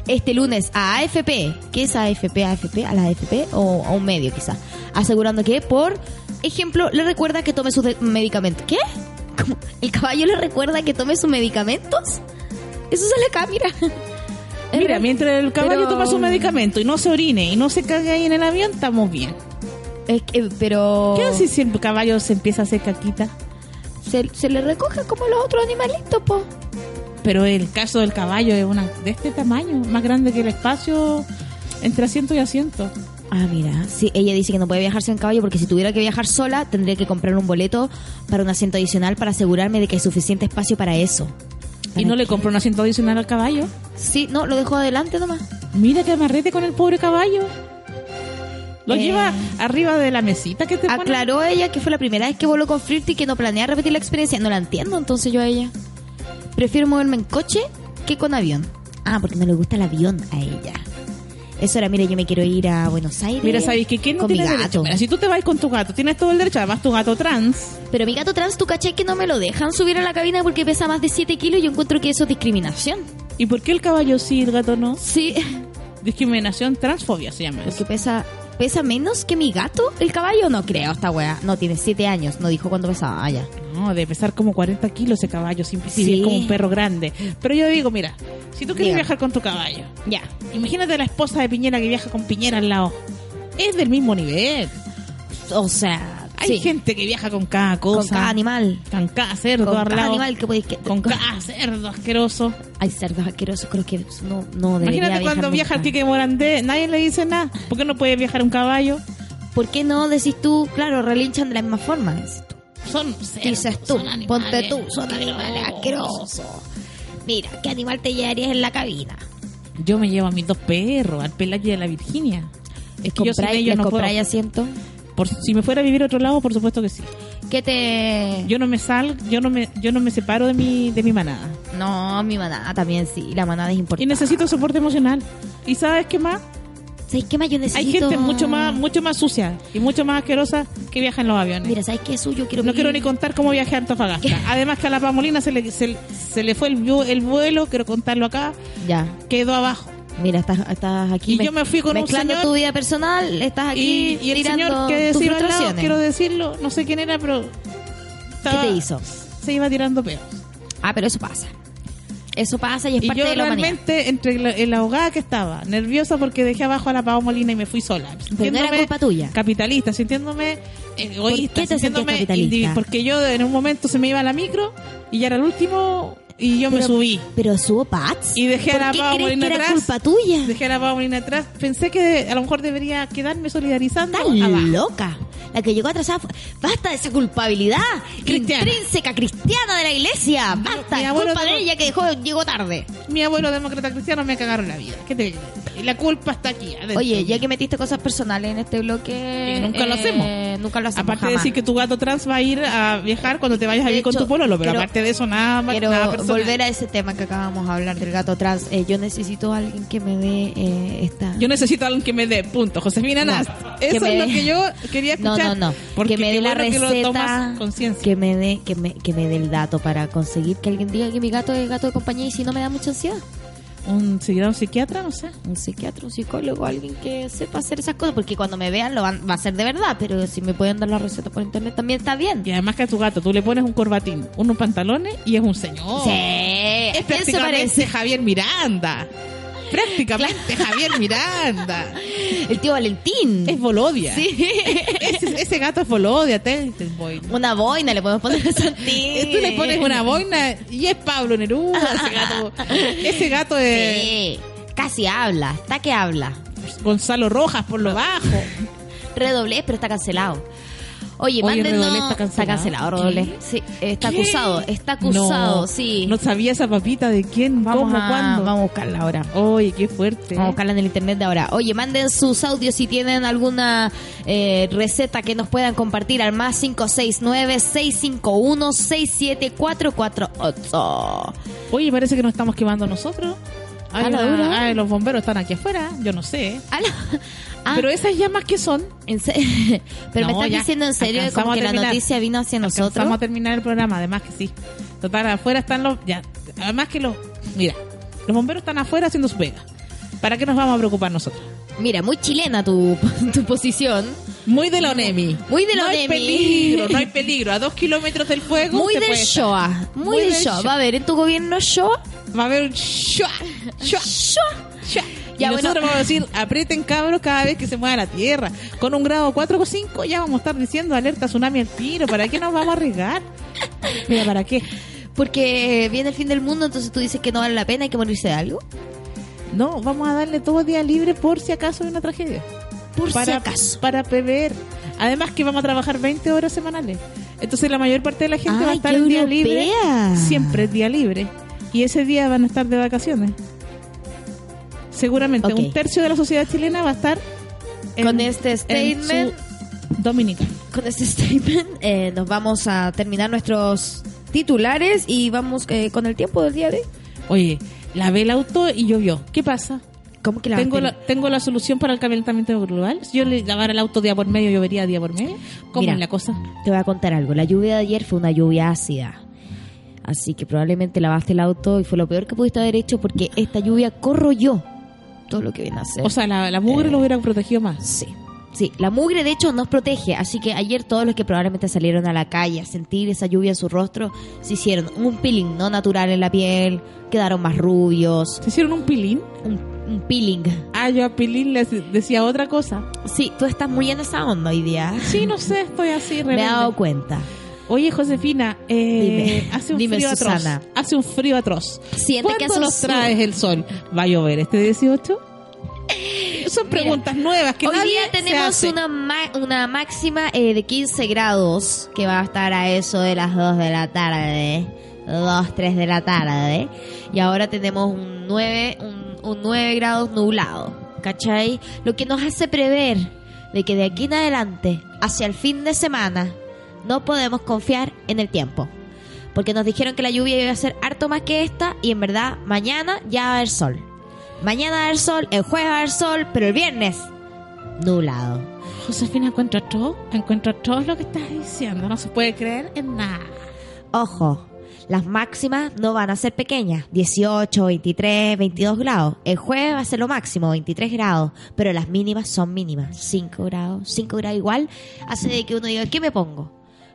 este lunes a AFP. ¿Qué es AFP? ¿AFP? ¿A la AFP? O a un medio quizá. Asegurando que, por ejemplo, le recuerda que tome sus medicamentos. ¿Qué? ¿Cómo? ¿El caballo le recuerda que tome sus medicamentos? Eso sale acá, mira. Mira, mientras el caballo Pero- toma su medicamento y no se orine y no se cague ahí en el avión, estamos bien. Es que- pero ¿Qué haces si el caballo se empieza a hacer caquita? se, se le recoge como los otros animalitos, po. Pero el caso del caballo es una de este tamaño, más grande que el espacio entre asiento y asiento. Ah, mira, sí, ella dice que no puede viajarse en caballo porque si tuviera que viajar sola tendría que comprar un boleto para un asiento adicional para asegurarme de que hay suficiente espacio para eso. Y no le compró un asiento adicional al caballo. Sí, no, lo dejó adelante nomás. Mira que amarrete con el pobre caballo. Lo Eh. lleva arriba de la mesita que te pone. Aclaró ella que fue la primera vez que voló con Flirty y que no planea repetir la experiencia. No la entiendo entonces yo a ella. Prefiero moverme en coche que con avión. Ah, porque no le gusta el avión a ella. Eso era, mire, yo me quiero ir a Buenos Aires. Mira, ¿sabes que ¿Quién no con mi tiene gato. derecho? Mira, si tú te vas con tu gato, tienes todo el derecho. Además, tu gato trans. Pero mi gato trans, ¿tú caché que no me lo dejan subir a la cabina porque pesa más de 7 kilos? Yo encuentro que eso es discriminación. ¿Y por qué el caballo sí y el gato no? Sí, Discriminación, transfobia se llama porque eso. pesa pesa menos que mi gato. El caballo no creo, esta wea. No, tiene 7 años. No dijo cuánto pesaba. Ah, ya. No, debe pesar como 40 kilos ese caballo, sin Sí. es como un perro grande. Pero yo digo, mira, si tú quieres Diga. viajar con tu caballo, Ya. imagínate la esposa de Piñera que viaja con Piñera al lado. Es del mismo nivel. O sea, Hay sí. gente que viaja con cada cosa. con cada animal. Con cada cerdo Con cada lado. animal que podéis que... Con cada cerdo asqueroso. Hay cerdos asquerosos, creo que no, no debería Imagínate cuando viaja el. Quique Morandé, nadie le dice nada. ¿Por qué no puede viajar un caballo? ¿Por qué no decís tú, claro, relinchan de la misma forma? Decís tú. Son cerdos, Dices tú, son animales ponte tú, son animales asquerosos. Mira, ¿qué animal te llevarías en la cabina? Yo me llevo a mis dos perros, al Pelayo y a la Virginia. Es que yo sin ¿Compráis, ellos ¿Les no puedo. asiento? Por, si me fuera a vivir a otro lado, por supuesto que sí. ¿Qué te...? Yo no me sal, yo no me, yo no me separo de mi, de mi manada. No, mi manada también sí, la manada es Y importante. necesito soporte emocional. ¿Y sabes qué más? ¿Sabes qué más yo necesito? Hay gente mucho más, mucho más sucia y mucho más asquerosa que viaja en los aviones. Mira, ¿sabes qué suyo? Quiero no vivir- quiero ni contar cómo viajé a Antofagasta. Además que a la Pamolina se le, se, se le fue el vuelo, quiero contarlo acá, Ya, quedó abajo. Mira, estás, estás aquí... Y yo me fui con un señor- tu vida personal, estás aquí Y, y el tirando señor que frustraciones. quiero decirlo, no sé quién era, pero... ¿Qué te hizo? Se iba tirando peos. Ah, pero eso pasa. Eso pasa y es Y parte yo de la humanidad. realmente, entre la, en la ahogada que estaba, nerviosa porque dejé abajo a la Pau Molina y me fui sola. no era culpa tuya. Capitalista, sintiéndome egoísta, qué te sentías sintiéndome capitalista? Porque yo en un momento se me iba a la micro y ya era el último y yo me subí. Pero subo Pats. Y dejé a ¿Por la qué Pau crees que era atrás. culpa tuya? Dejé a la Pau Molina atrás. Pensé que a lo mejor debería quedarme solidarizando Estás loca. La que llegó atrasada fue... Basta de esa culpabilidad Cristiana. intrínseca cristiana de la iglesia. Basta, mi abuelo culpa de ella que dejó, llegó tarde. Mi abuelo demócrata cristiano me cagaron la vida. ¿Qué te y La culpa está aquí. adentro Oye, ya que metiste cosas personales en este bloque... Y nunca lo eh, hacemos. Nunca lo hacemos Aparte de decir que tu gato trans va a ir a viajar cuando te vayas a vivir con tu pololo, pero quiero- aparte de eso nada nada personal. Volver a ese tema que acabamos de hablar del gato trans. Eh, yo necesito a alguien que me dé eh, esta... Yo necesito a alguien que me dé punto, Josefina No, Nast. que Eso es lo que yo quería No, escuchar. no, no. Porque que me dé la que receta, conciencia. que me dé, que me, que me dé el dato para conseguir que alguien diga que mi gato es gato de compañía y si no me da mucha ansiedad. Un seguidor un psiquiatra, no sé. Un psiquiatra, un psicólogo, alguien que sepa hacer esas cosas, porque cuando me vean lo van, va a ser de verdad, pero si me pueden dar la receta por internet también está bien. Y además que a tu gato tú le pones un corbatín, unos pantalones y es un señor. Sí, Es ¿quién se prácticamente parece? Javier Miranda. Prácticamente Javier Miranda. El tío Valentín. Es Volodia. Sí. Ese, ese gato es Volodia, Boy. Una boina le podemos poner a Santín. Tú le pones una boina y es Pablo Neruda, ese gato. Ese gato es Sí, casi habla, está que habla. Gonzalo Rojas por lo bajo. Redoblez, pero está cancelado. Oye, Oye, mándenos. Está cancelado. cancelado, Redoblez. Sí, está ¿Qué? acusado, está acusado, No, sí. No sabía esa papita de quién, vamos cómo, a, cuándo. Vamos a buscarla ahora. Oye, qué fuerte. Vamos a buscarla en el internet de ahora. Oye, manden sus audios si tienen alguna eh, receta que nos puedan compartir al más 569-651-67448. Oye, parece que nos estamos quemando nosotros. Ay, A la una- dura. ay, los bomberos están aquí afuera, yo no sé. Ah, Pero esas llamas que son, en se- Pero No, me estás diciendo en serio alcanzamos como a que la terminar. noticia vino hacia nosotros. Vamos a terminar el programa, además que sí. Total, afuera están los. Ya, además que los. Mira, los bomberos están afuera haciendo su pega. ¿Para qué nos vamos a preocupar nosotros? Mira, muy chilena tu, tu posición. Muy de la ONEMI. Muy de la no hay ONEMI. peligro, no hay peligro. A dos kilómetros del fuego. Muy te del puede estar. Shoah. Muy, Muy del del Shoah. Shoah. Va a haber en tu gobierno Shoah. Va a haber un shua, shua, shua. Y Ya, nosotros bueno. vamos a decir, aprieten cabros cada vez que se mueva la tierra. Con un grado 4 o 5 ya vamos a estar diciendo alerta tsunami al tiro. ¿Para qué nos vamos a arriesgar? Mira, ¿para qué? Porque viene el fin del mundo, entonces tú dices que no vale la pena, hay que morirse de algo. No, vamos a darle todo día libre por si acaso hay una tragedia. Por para, si acaso. Para prever. Además que vamos a trabajar 20 horas semanales. Entonces la mayor parte de la gente va a estar en día libre. Siempre es día libre. Y ese día van a estar de vacaciones. Seguramente un tercio de la sociedad chilena va a estar en- Con este en statement, su dominicana. con este statement, eh, nos vamos a terminar nuestros titulares y vamos eh, con el tiempo del día de hoy. Oye, lavé el auto y llovió. ¿Qué pasa? ¿Cómo que la ¿Tengo la, ¿Tengo la solución para el calentamiento global? Si yo le lavara el auto día por medio, llovería día por medio. ¿Cómo Mira. es la cosa? Te voy a contar algo. La lluvia de ayer fue una lluvia ácida. Así que probablemente lavaste el auto y fue lo peor que pudiste haber hecho porque esta lluvia corroyó todo lo que viene a ser. O sea, la, la mugre Eh. lo hubiera protegido más. Sí. Sí, la mugre de hecho nos protege, así que ayer todos los que probablemente salieron a la calle a sentir esa lluvia en su rostro se hicieron un peeling no natural en la piel, quedaron más rubios, ¿Se hicieron un pilín? un, un peeling. Ah, yo a pilín les decía otra cosa. Sí, tú estás muy en esa onda hoy día. Sí, no sé, estoy así Me he dado cuenta. Oye, Josefina, eh, Dime, hace un dime, frío Susana. atroz. Hace un frío atroz. Siente que ¿Cuándo hace un nos traes el sol? ¿Va a llover este 18? Son Mira, preguntas nuevas que Hoy nadie día se tenemos hace. una, una máxima eh, de 15 grados que va a estar a eso de las 2 de la tarde. 2, 3 de la tarde. Y ahora tenemos un 9, un, un 9 grados nublado. ¿Cachai? Lo que nos hace prever de que de aquí en adelante, hacia el fin de semana, no podemos confiar en el tiempo. Porque nos dijeron que la lluvia iba a ser harto más que esta y en verdad mañana ya va a haber sol. Mañana va a haber sol, el jueves va a haber sol, pero el viernes nublado. Josefina, encuentro todo, encuentro todo lo que estás diciendo. No se puede creer en nada. Ojo, las máximas no van a ser pequeñas, 18, 23, 22 grados. El jueves va a ser lo máximo, 23 grados, pero las mínimas son mínimas, 5 grados, 5 grados igual, hace de que uno diga, ¿qué me pongo?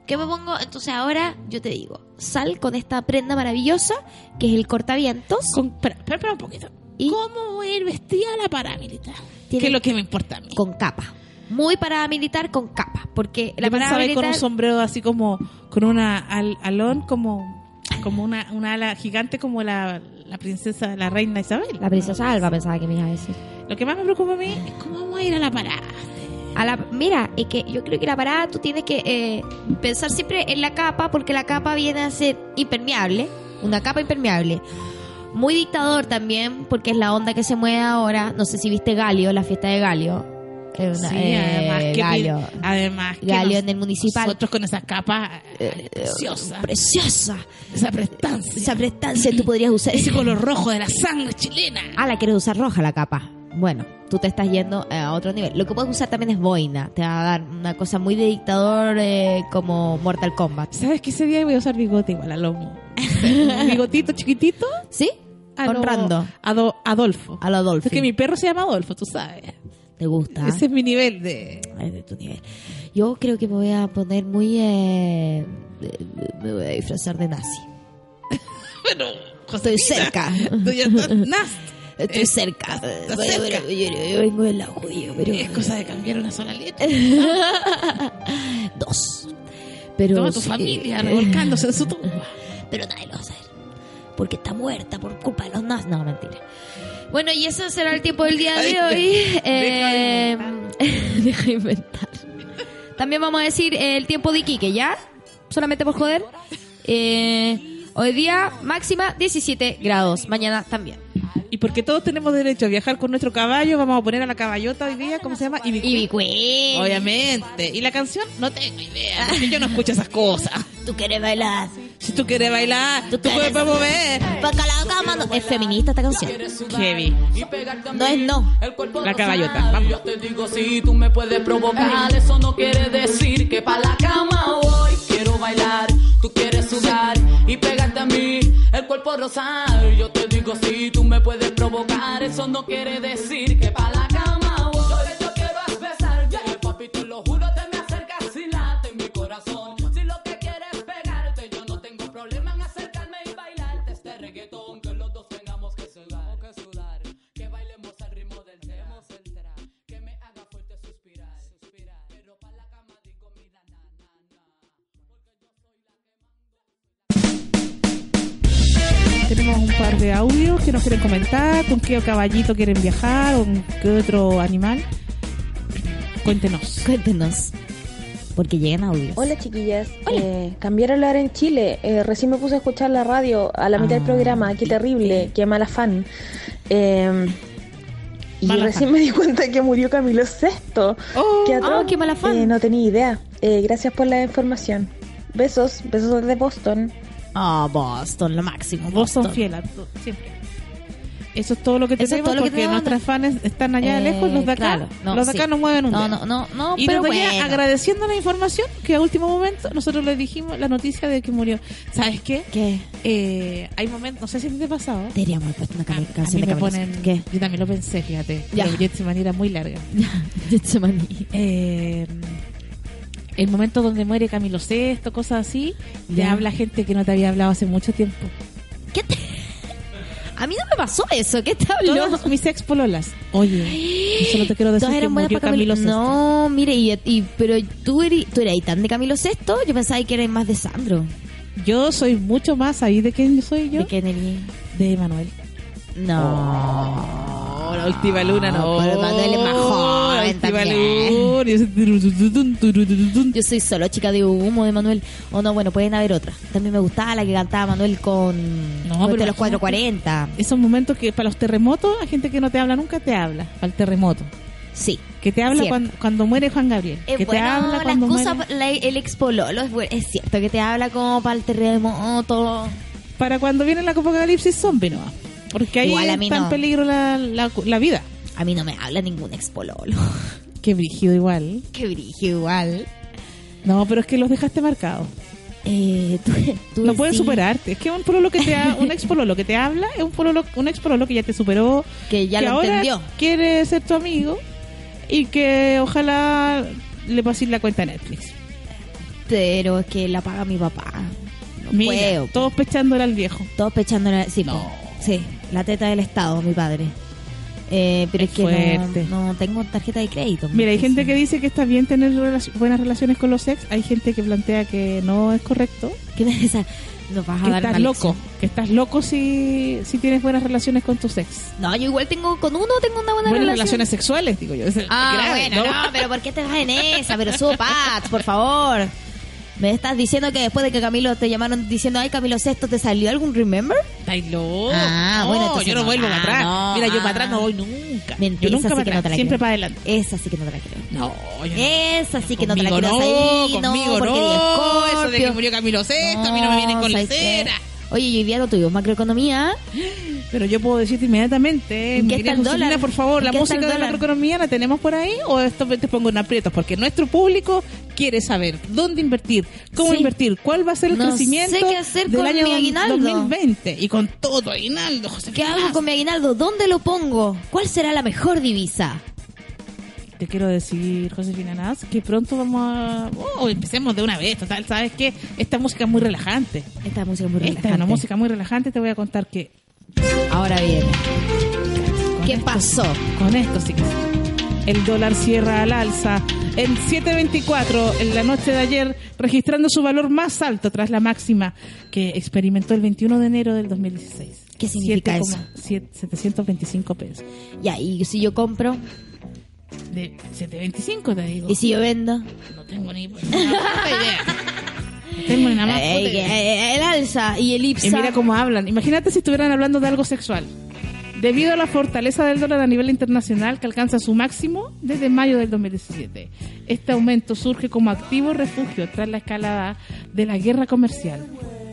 ¿Qué me pongo? Entonces ahora yo te digo, sal con esta prenda maravillosa que es el cortavientos. Con, espera, espera, espera un poquito. ¿Y? ¿Cómo voy a ir vestida a la paramilitar? ¿Qué es lo que me importa a mí? con capa. Muy paramilitar con capa, porque la ir con paramilitar un sombrero así como, con una al- alón como, como una, una ala gigante como la, la princesa, la reina Isabel. la princesa Alba pensaba que me iba a decir. Lo que más me preocupa a mí es cómo vamos a ir a la parada. A la, mira, es que yo creo que la parada tú tienes que eh, pensar siempre en la capa, porque la capa viene a ser impermeable, una capa impermeable. Muy dictador también, porque es la onda que se mueve ahora. No sé si viste Galio, la fiesta de Galio. Una- Sí, eh, además que, Galio. además que Galio nos- en el municipal. Nosotros con esa capa eh, preciosa, Preciosa. esa prestancia, Esa prestancia tú podrías usar. ese color rojo de la sangre chilena. Ah, la quieres usar roja la capa. Bueno, tú te estás yendo eh, a otro nivel. Lo que puedes usar también es boina. Te va a dar una cosa muy de dictador eh, como Mortal Kombat. ¿Sabes que ese día voy a usar bigote igual a lomo? Un bigotito chiquitito. ¿Sí? a lo- Honrando. Ado- Adolfo. A lo Adolfo. Es que mi perro se llama Adolfo, tú sabes. ¿Te gusta? Ese es mi nivel de... Es de tu nivel. Yo creo que me voy a poner muy... eh, me voy a disfrazar de nazi. Bueno, Estoy cerca. Tú ya estás nast. Estoy Eh, cerca. cerca. ver- yo, yo vengo del lado judío, pero... Es cosa de cambiar una sola letra. Dos. Pero... Toda tu sí, familia eh, revolcándose en su tumba. pero nadie lo va a hacer. Porque está muerta por culpa de los nazis. No, mentira. Bueno, y eso será el tiempo del día de hoy. Eh, deja de inventar. También vamos a decir el tiempo de Iquique, ¿ya? Solamente por joder. Eh, hoy día máxima 17 grados. Mañana también. Y porque todos tenemos derecho a viajar con nuestro caballo, vamos a poner a la caballota hoy día, ¿cómo se llama? Queen. Obviamente. ¿Y la canción? No tengo idea, porque yo no escucho esas cosas. ¿Tú quieres bailar? Si tú quieres bailar, Tú tú quieres- puedes mover. Paca la cama, no. Es feminista esta canción. Heavy. No es no. La caballota, vamos. Yo te digo si tú me puedes provocar, eso no quiere decir que pa' la cama voy. Quiero bailar, tú quieres sudar y pegarte a mí, cuerpo rosar. Yo te digo si tú me puedes provocar, eso no quiere decir que pa' tenemos un par de audios que nos quieren comentar, con qué caballito quieren viajar, o con qué otro animal. Cuéntenos. Cuéntenos. Porque llegan audios. Hola chiquillas, Eh, cambiar a hablar en Chile. Eh, recién me puse a escuchar la radio a la mitad del Ah, programa. Qué terrible, qué mala fan. Eh, y Mala recién fan. me di cuenta que murió Camilo VI. Oh, Qué atroz. ah, qué mala fan. Eh, no tenía idea. Eh, gracias por la información. Besos, besos desde Boston. Ah, Boston, lo máximo. Boston. fieles, a to- siempre. Eso es todo lo que Eso es tenemos todo lo que porque tenemos. nuestras fans están allá Eh, lejos, los de acá, claro. No, los de acá sí. no mueven un No, dedo. no, no, no, y pero allá, bueno. agradeciendo la información que a último momento nosotros les dijimos la noticia de que murió. ¿Sabes qué? ¿Qué? Eh, hay momentos, no sé si te ha pasado. Deberíamos haber puesto una A, cami- a canción mí de me ponen, ¿Qué? yo también lo pensé, fíjate. Ya. Pero Getsemani era muy larga. Getsemani. Eh, el momento donde muere Camilo VI, cosas así, Ya. habla gente que no te había hablado hace mucho tiempo. ¿Qué te... A mí no me pasó eso. ¿Qué te habló? Todas mis ex pololas. Oye, yo solo te quiero decir que murió Camilo Camilo. VI. No, mire, y, y- pero tú eres, tú eres tan de Camilo VI. Yo pensaba que eres más de Sandro. Yo soy mucho más ahí de quién soy yo. De Kennedy. De Manuel. No. La última luna no. Pero Manuel es más joven. Yo soy solo chica de humo de Manuel. O no, bueno, pueden haber otras. También me gustaba la que cantaba Manuel con, No, pero los 440. Esos momentos que para los terremotos, hay gente que no te habla nunca te habla. Para el terremoto. Sí. Que te habla cuando, cuando muere Juan Gabriel. Es que te habla la cuando excusa, muere. la- el ex pololo es, bueno, es cierto que te habla como para el terremoto. Para cuando viene la apocalipsis zombie, no. Porque ahí Igual a mí está no. en peligro la, la, la vida. A mí no me habla ningún ex pololo. Qué brígido igual. Qué brillo igual. No, pero es que los dejaste marcados. Eh, tú, tú No puedes sí superarte. Es que un pololo que te ha- un ex pololo que te habla es un pololo, un ex pololo que ya te superó, Que ya que lo ahora entendió. quiere ser tu amigo y que ojalá le pases la cuenta a Netflix. Pero es que la paga mi papá. No Mira, puedo. todos pechándole al viejo. Todos pechándole. Sí, No. Sí, la teta del Estado, mi padre. Eh, pero es, Es que fuerte. no, no tengo tarjeta de crédito. Mira, hay gente que dice que está bien tener relac- buenas relaciones con los ex. Hay gente que plantea que no es correcto. ¿Qué me esa? Nos vas a Que dar estás loco. Que estás loco si, si tienes buenas relaciones con tus ex. No, yo igual tengo con uno tengo una buena Buenas relación. relaciones sexuales, digo yo. Es Ah, grave, bueno, ¿no? no, pero ¿por qué te vas en esa? Pero subo Pat, por favor. ¿Me estás diciendo que después de que Camilo te llamaron diciendo, ay, Camilo Sexto, ¿te salió algún remember? Estáis loco. Ah, No, bueno, entonces yo no no. vuelvo Ah, para atrás. no, Mira, yo ah. para atrás no voy nunca. Mentira, yo nunca para atrás, la siempre creo. para adelante. Esa sí que no te la creo. No, yo no. Esa sí que no te la creo. no, ahí, conmigo no. Eso de que murió Camilo VI, a mí no me vienen con lecera. Oye, y hoy día no tuvimos macroeconomía. Pero yo puedo decirte inmediatamente, ¿En mi qué querida está el Joselina, dólar? por favor, ¿En la música de la macroeconomía la tenemos por ahí o esto te pongo en aprietos porque nuestro público quiere saber dónde invertir, cómo Sí. invertir, cuál va a ser el No crecimiento sé qué hacer del con año mi aguinaldo. 2020 y con todo aguinaldo, José. ¿Qué hago con mi aguinaldo? ¿Dónde lo pongo? ¿Cuál será la mejor divisa? Te quiero decir, Josefina Naz, que pronto vamos a... Oh, empecemos de una vez, total, ¿sabes qué? Esta música es muy relajante. Esta música es muy Esta es relajante. una música muy relajante, te voy a contar que... Ahora viene. ¿Qué esto- pasó? Con esto sí que sí. El dólar cierra al alza en 7.24 en la noche de ayer, registrando su valor más alto tras la máxima que experimentó el 21 de enero del 2016. ¿Qué significa eso? 7,7 725 pesos. Ya, y si yo compro, De 725 te digo. y si yo vendo, No tengo ni ni idea. eh, el alza y el IPSA. Y mira cómo hablan. Imagínate si estuvieran hablando de algo sexual. Debido a la fortaleza del dólar a nivel internacional que alcanza su máximo desde mayo del 2017. Este aumento surge como activo refugio tras la escalada de la guerra comercial.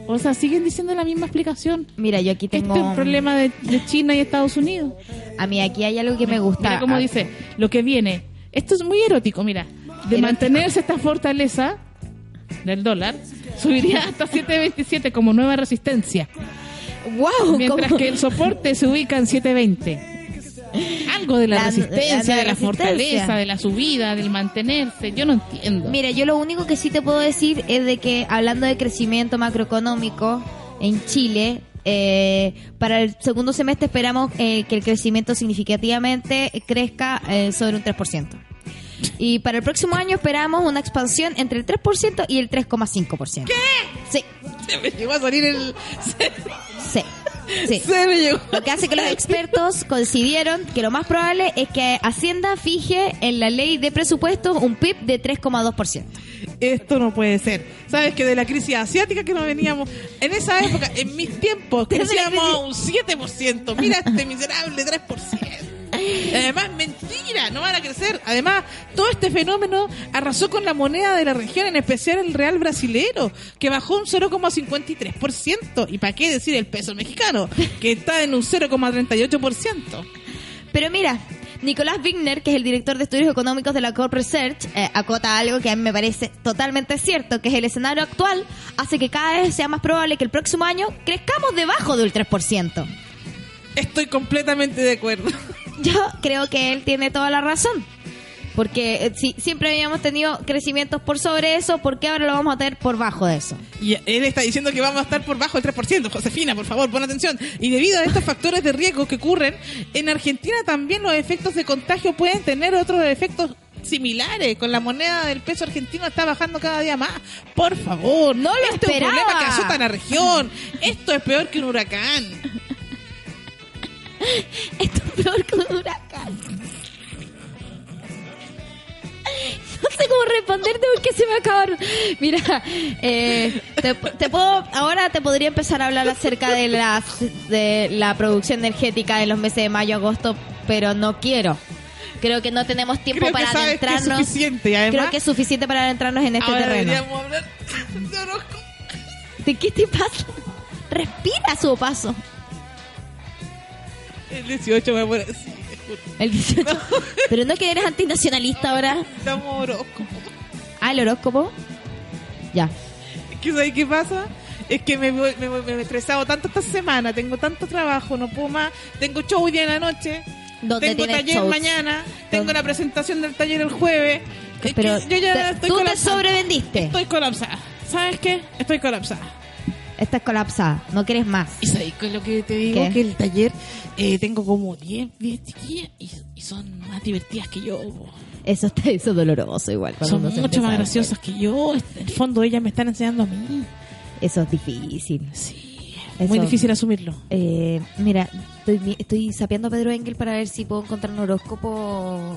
O sea, siguen diciendo la misma explicación. Mira, yo aquí tengo. Este es el problema de, de China y Estados Unidos. A mí aquí hay algo que me gusta. Mira cómo Ah, dice, lo que viene. Esto es muy erótico, mira. De Erótico. mantenerse esta fortaleza del dólar, subiría hasta 7.27 como nueva resistencia. ¡Wow! Mientras ¿cómo? que el soporte se ubica en 720. Algo de la, La- resistencia, la de la fortaleza, de la subida, del mantenerse. Yo no entiendo. Mira, yo lo único que sí te puedo decir es de que hablando de crecimiento macroeconómico en Chile, eh, para el segundo semestre esperamos eh, que el crecimiento significativamente crezca eh, sobre un 3%. Y para el próximo año esperamos una expansión entre el 3% y el 3,5%. ¿Qué? Sí, Se me llegó a salir el... sí. Sí. Se me llegó. Lo que hace que los expertos coincidieron que lo más probable es que Hacienda fije en la ley de presupuestos un PIB de 3,2%. Esto no puede ser. ¿Sabes que de la crisis asiática que nos veníamos? En esa época, en mis tiempos, crecíamos a un 7%. Mira este miserable 3%. Además, mentira, no van a crecer. Además, todo este fenómeno arrasó con la moneda de la región, en especial el real brasilero, que bajó un 0,53%. ¿Y para qué decir el peso mexicano, que está en un 0,38%? Pero mira, Nicolás Wigner, que es el director de estudios económicos de la Corp Research, eh, acota algo que a mí me parece totalmente cierto, que es el escenario actual hace que cada vez sea más probable que el próximo año crezcamos debajo del 3%. Estoy completamente de acuerdo. Yo creo que él tiene toda la razón. Porque eh, si siempre habíamos tenido crecimientos por sobre eso, ¿por qué ahora lo vamos a tener por bajo de eso? Y él está diciendo que vamos a estar por bajo del 3%. Josefina, por favor, pon atención. Y debido a estos factores de riesgo que ocurren, en Argentina también los efectos de contagio pueden tener otros efectos similares. Con la moneda del peso argentino está bajando cada día más. Por favor, No lo este es un esperaba. problema que azota a la región. Esto es peor que un huracán. Esto es peor que un huracán. No sé cómo responderte porque se me acabaron. Mira, eh, te, te puedo, ahora te podría empezar a hablar acerca de, las, de la producción energética en los meses de mayo, agosto, pero no quiero. Creo que no tenemos tiempo Creo que para sabes que es adentrarnos. suficiente. Además, Creo que es suficiente para adentrarnos en este ahora terreno. deberíamos hablar de horóscopo. ¿De qué te pasa? Respira a su paso. El 18 me muero. Sí, te. El 18. Pero no que eres antinacionalista ahora. Estamos horóscopo. Ah, el horóscopo. Ya. Es que ¿sabes qué pasa? Es que me, me, voy- me he estresado tanto esta semana, tengo tanto trabajo, no puedo más, tengo show hoy día en la noche, ¿Dónde tengo taller shows? mañana, tengo ¿Dónde? la presentación del taller el jueves. Es Pero que yo ya te- estoy tú te colapsada. sobrevendiste. Estoy colapsada. ¿Sabes qué? Estoy colapsada. Estás colapsada. No quieres más. Y sabes es lo que te digo, ¿Qué? que el taller eh, tengo como 10, 10 chiquillas y, y son más divertidas que yo. Eso está eso es doloroso igual. Son mucho más graciosas que yo. En el fondo ellas me están enseñando a mí. Eso es difícil. Sí, Eso- muy difícil asumirlo. Eh, mira, estoy, estoy sapeando a Pedro Engel para ver si puedo encontrar un horóscopo.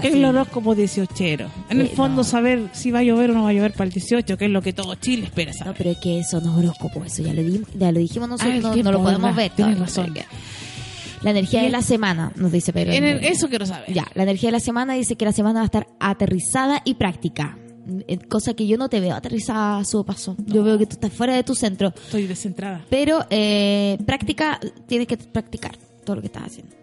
¿Qué es así. el horóscopo 18? En el fondo, no. saber si va a llover o no va a llover para el 18, que es lo que todo Chile espera No, saber. pero es que eso no es horóscopo, eso ya lo, di- ya lo dijimos Ah, nosotros, no, tiempo, no lo podemos ver. Tienes razón. La energía de la semana, nos dice Pedro. En el- eso quiero saber. Ya, la energía de la semana dice que la semana va a estar aterrizada y práctica. Eh, Cosa que yo no te veo aterrizada a su paso. Yo veo que tú estás fuera de tu centro. Estoy descentrada. Pero eh, práctica, tienes que practicar todo lo que estás haciendo.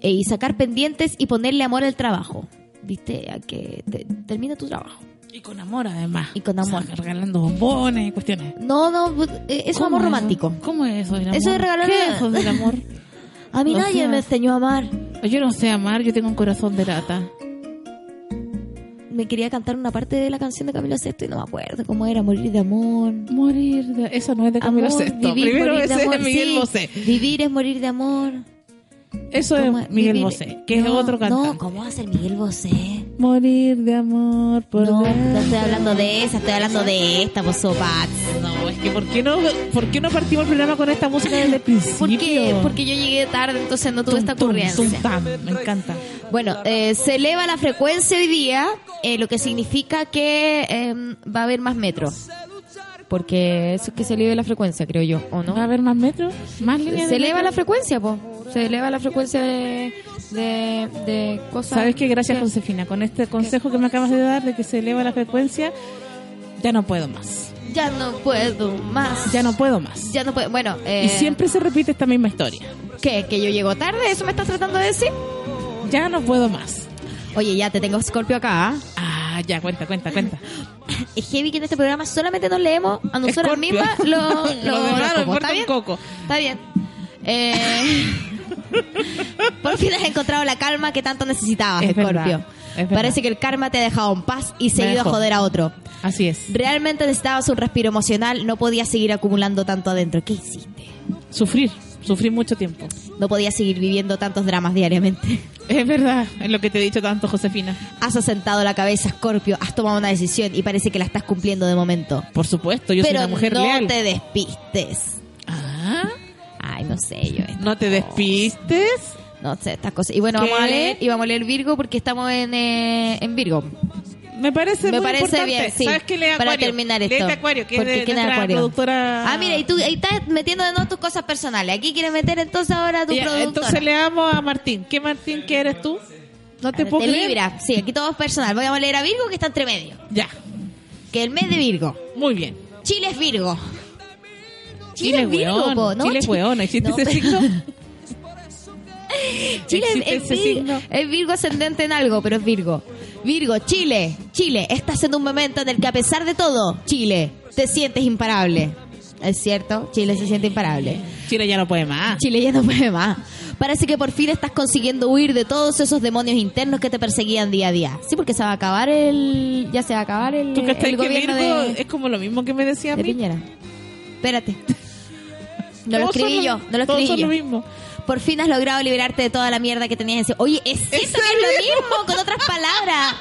Eh, y sacar pendientes y ponerle amor al trabajo. ¿Viste? A que te- termine tu trabajo. Y con amor, además. Y con amor. O sea, regalando bombones y cuestiones. No, no, eh, eso es amor ¿Cómo romántico. ¿Cómo es eso del amor? Eso de regalar- ¿Qué es eso del amor? A mí O nadie me enseñó a amar. Yo no sé amar, yo tengo un corazón de lata. Me quería cantar una parte de la canción de Camilo Sesto y no me acuerdo cómo era, morir de amor. Morir de... Eso no es de Camilo Amor, Sesto. vivir, Primero de ese amor, es Miguel sí. Bosé. Vivir es morir de amor. Eso ¿Cómo es Miguel vivir- Bosé, que es otro cantante. No, ¿cómo va a ser Miguel Bosé? Morir de amor por No, no estoy hablando de esa, estoy hablando de esta, vos Pats. No, es que ¿por qué no, ¿por qué no partimos el programa con esta música desde el principio? Porque, porque yo llegué tarde, entonces no tuve Tum, esta ocurrencia. tum, tam, me encanta. Bueno, eh, se eleva la frecuencia hoy día, eh, lo que significa que eh, va a haber más metros. Porque eso es que se eleve la frecuencia, creo yo, ¿o no? ¿Va a haber más metros? ¿Más líneas Se eleva metro? la frecuencia, po. Se eleva la frecuencia de, de, de cosas. ¿Sabes qué? Gracias, ¿Qué? Josefina. Con este consejo que me acabas de dar de que se eleva la frecuencia, ya no puedo más. Ya no puedo más. Ya no puedo más. Ya no puedo. Bueno, eh, Y siempre se repite esta misma historia. ¿Qué? ¿Que yo llego tarde? ¿Eso me estás tratando de decir? Ya no puedo más. Oye, ya te tengo Scorpio acá. ¿ah? Ah, ya, cuenta, cuenta, cuenta. Es heavy que en este programa solamente nos leemos a nosotras Scorpio. mismas Lo demás horóscopos. importa ¿Está bien? coco. Está bien. Eh, por fin has encontrado la calma que tanto necesitabas, Es Scorpio. Parece que el karma te ha dejado en paz y se ha ido a joder a otro. Así es. Realmente necesitabas un respiro emocional, no podías seguir acumulando tanto adentro. ¿Qué hiciste? Sufrir. Sufrí mucho tiempo. No podías seguir viviendo tantos dramas diariamente. Es verdad, es lo que te he dicho tanto, Josefina. Has asentado la cabeza, Scorpio, has tomado una decisión y parece que la estás cumpliendo de momento. Por supuesto, yo Pero soy una mujer no leal. te despistes. Ah, Ay, no sé yo. No te despistes. No sé, estas cosas. Y bueno, ¿Qué? vamos a leer, y vamos a leer Virgo porque estamos en, eh, en Virgo. Me parece Me muy parece importante. bien, sí. ¿Sabes qué lee Para terminar Léete esto. Acuario, que es Porque de ¿quién es nuestra Acuario? productora. Ah, mira, y tú ahí estás metiendo de nuevo tus cosas personales. Aquí quieres meter entonces ahora a tu productora. entonces le damos a Martín. ¿Qué Martín que eres tú? No te de puedo creer. Libra. Sí, aquí todo es personal. Vamos a leer a Virgo que está entre medio. Ya, Que el mes de Virgo. muy bien. Chile es Virgo. Chile es Virgo, weón, po, ¿no? Chile Chi- weón. ¿Existe No, ese signo? Chile es, ¿Existe es ese Vir- signo? es Virgo ascendente en algo, pero es Virgo. Virgo, Chile, Chile, estás en un momento en el que a pesar de todo, Chile, te sientes imparable. ¿Es cierto? Chile se siente imparable. Chile ya no puede más. Chile ya no puede más. Parece que por fin estás consiguiendo huir de todos esos demonios internos que te perseguían día a día. Sí, porque se va a acabar el... Ya se va a acabar el, ¿Tú el que gobierno Virgo de, es como lo mismo que me decía a de mí? Piñera. Espérate. No lo escribí yo, no lo todos escribí son yo. lo mismo. Por fin has logrado liberarte de toda la mierda que tenías encima. Oye, es cierto que es lo mismo, con otras palabras.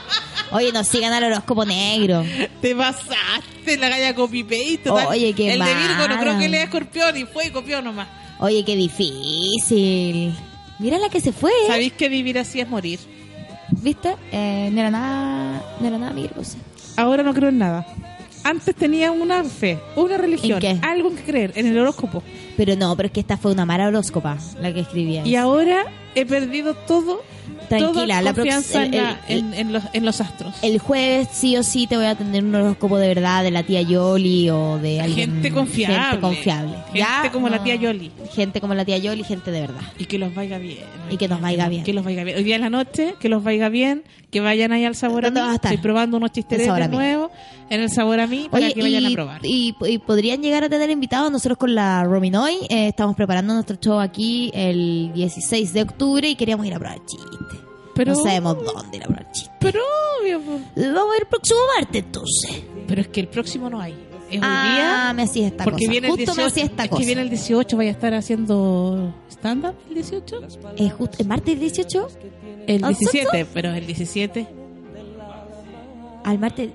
Oye, no sigan al horóscopo negro. Te pasaste la galla copy paste. Oye, qué El de Virgo no creo que lea escorpión y fue y copió nomás. Oye, qué difícil. Mira la que se fue, ¿eh? ¿Sabéis que vivir así es morir? ¿viste? Eh, no era nada, no era nada mi. Ahora no creo en nada. Antes tenía una fe, una religión, ¿En qué? algo en que creer, en el horóscopo. Pero no, pero es que esta fue una mala horóscopa, la que escribía. Y ahora he perdido todo, Tranquila, toda la confianza en, el- la- el- en- en los, en los astros. El jueves sí o sí te voy a tener un horóscopo de verdad de la tía Yoli o de alguien... Gente confiable. Gente confiable. Gente como la tía Yoli. Gente como la tía Yoli, gente de verdad. Y que los vaya bien. Y que nos vaya bien. Que los vaya bien. Hoy día en la noche, que los vaya bien, que vayan ahí al sabor a ¿Dónde mí. vas a estar? Estoy probando unos chisteretes nuevos en el sabor a mí para Oye, que vayan y, a probar. y- y podrían llegar a tener invitados. Nosotros con la Rominoy eh, estamos preparando nuestro show aquí el 16 de octubre y queríamos ir a probar chiste. Pero- no sabemos dónde ir a probar chiste. Pero obvio. Vamos a ir el próximo martes entonces. Pero es que el próximo no hay. Es Ah, día. me hacía esta Porque cosa. viene Justo 18. me hacía esta es cosa. que viene el 18, vaya a estar haciendo stand-up el 18. Eh, justo- ¿El martes 18? El ¿Ah, 17, pero el 17. Al martes.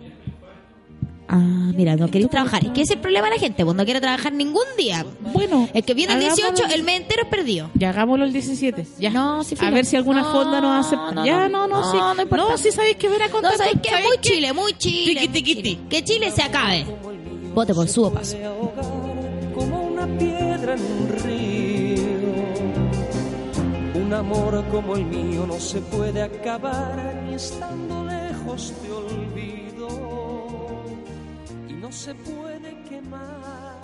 Ah, mira, no queréis trabajar. Es que ese es el problema de la gente, pues no quiere trabajar ningún día. Bueno, El que viene el hagámoslo 18, el mes entero es perdido. Ya hagámoslo el 17. Ya. No, sí, A ver si alguna No, fonda nos acepta. no, ya, no, no, no, no, sí. no importa. No, sí sabéis que ver a No, contar. ¿sabes qué? ¿sabéis Muy qué? Chile, muy Chile. Tiqui, muy tiqui, Chile. ti. Que Chile se acabe. Vote por su paso. como una piedra en un río. Un amor como el mío no se puede acabar ni estando lejos te olvido. Y no se puede quemar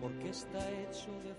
porque está hecho de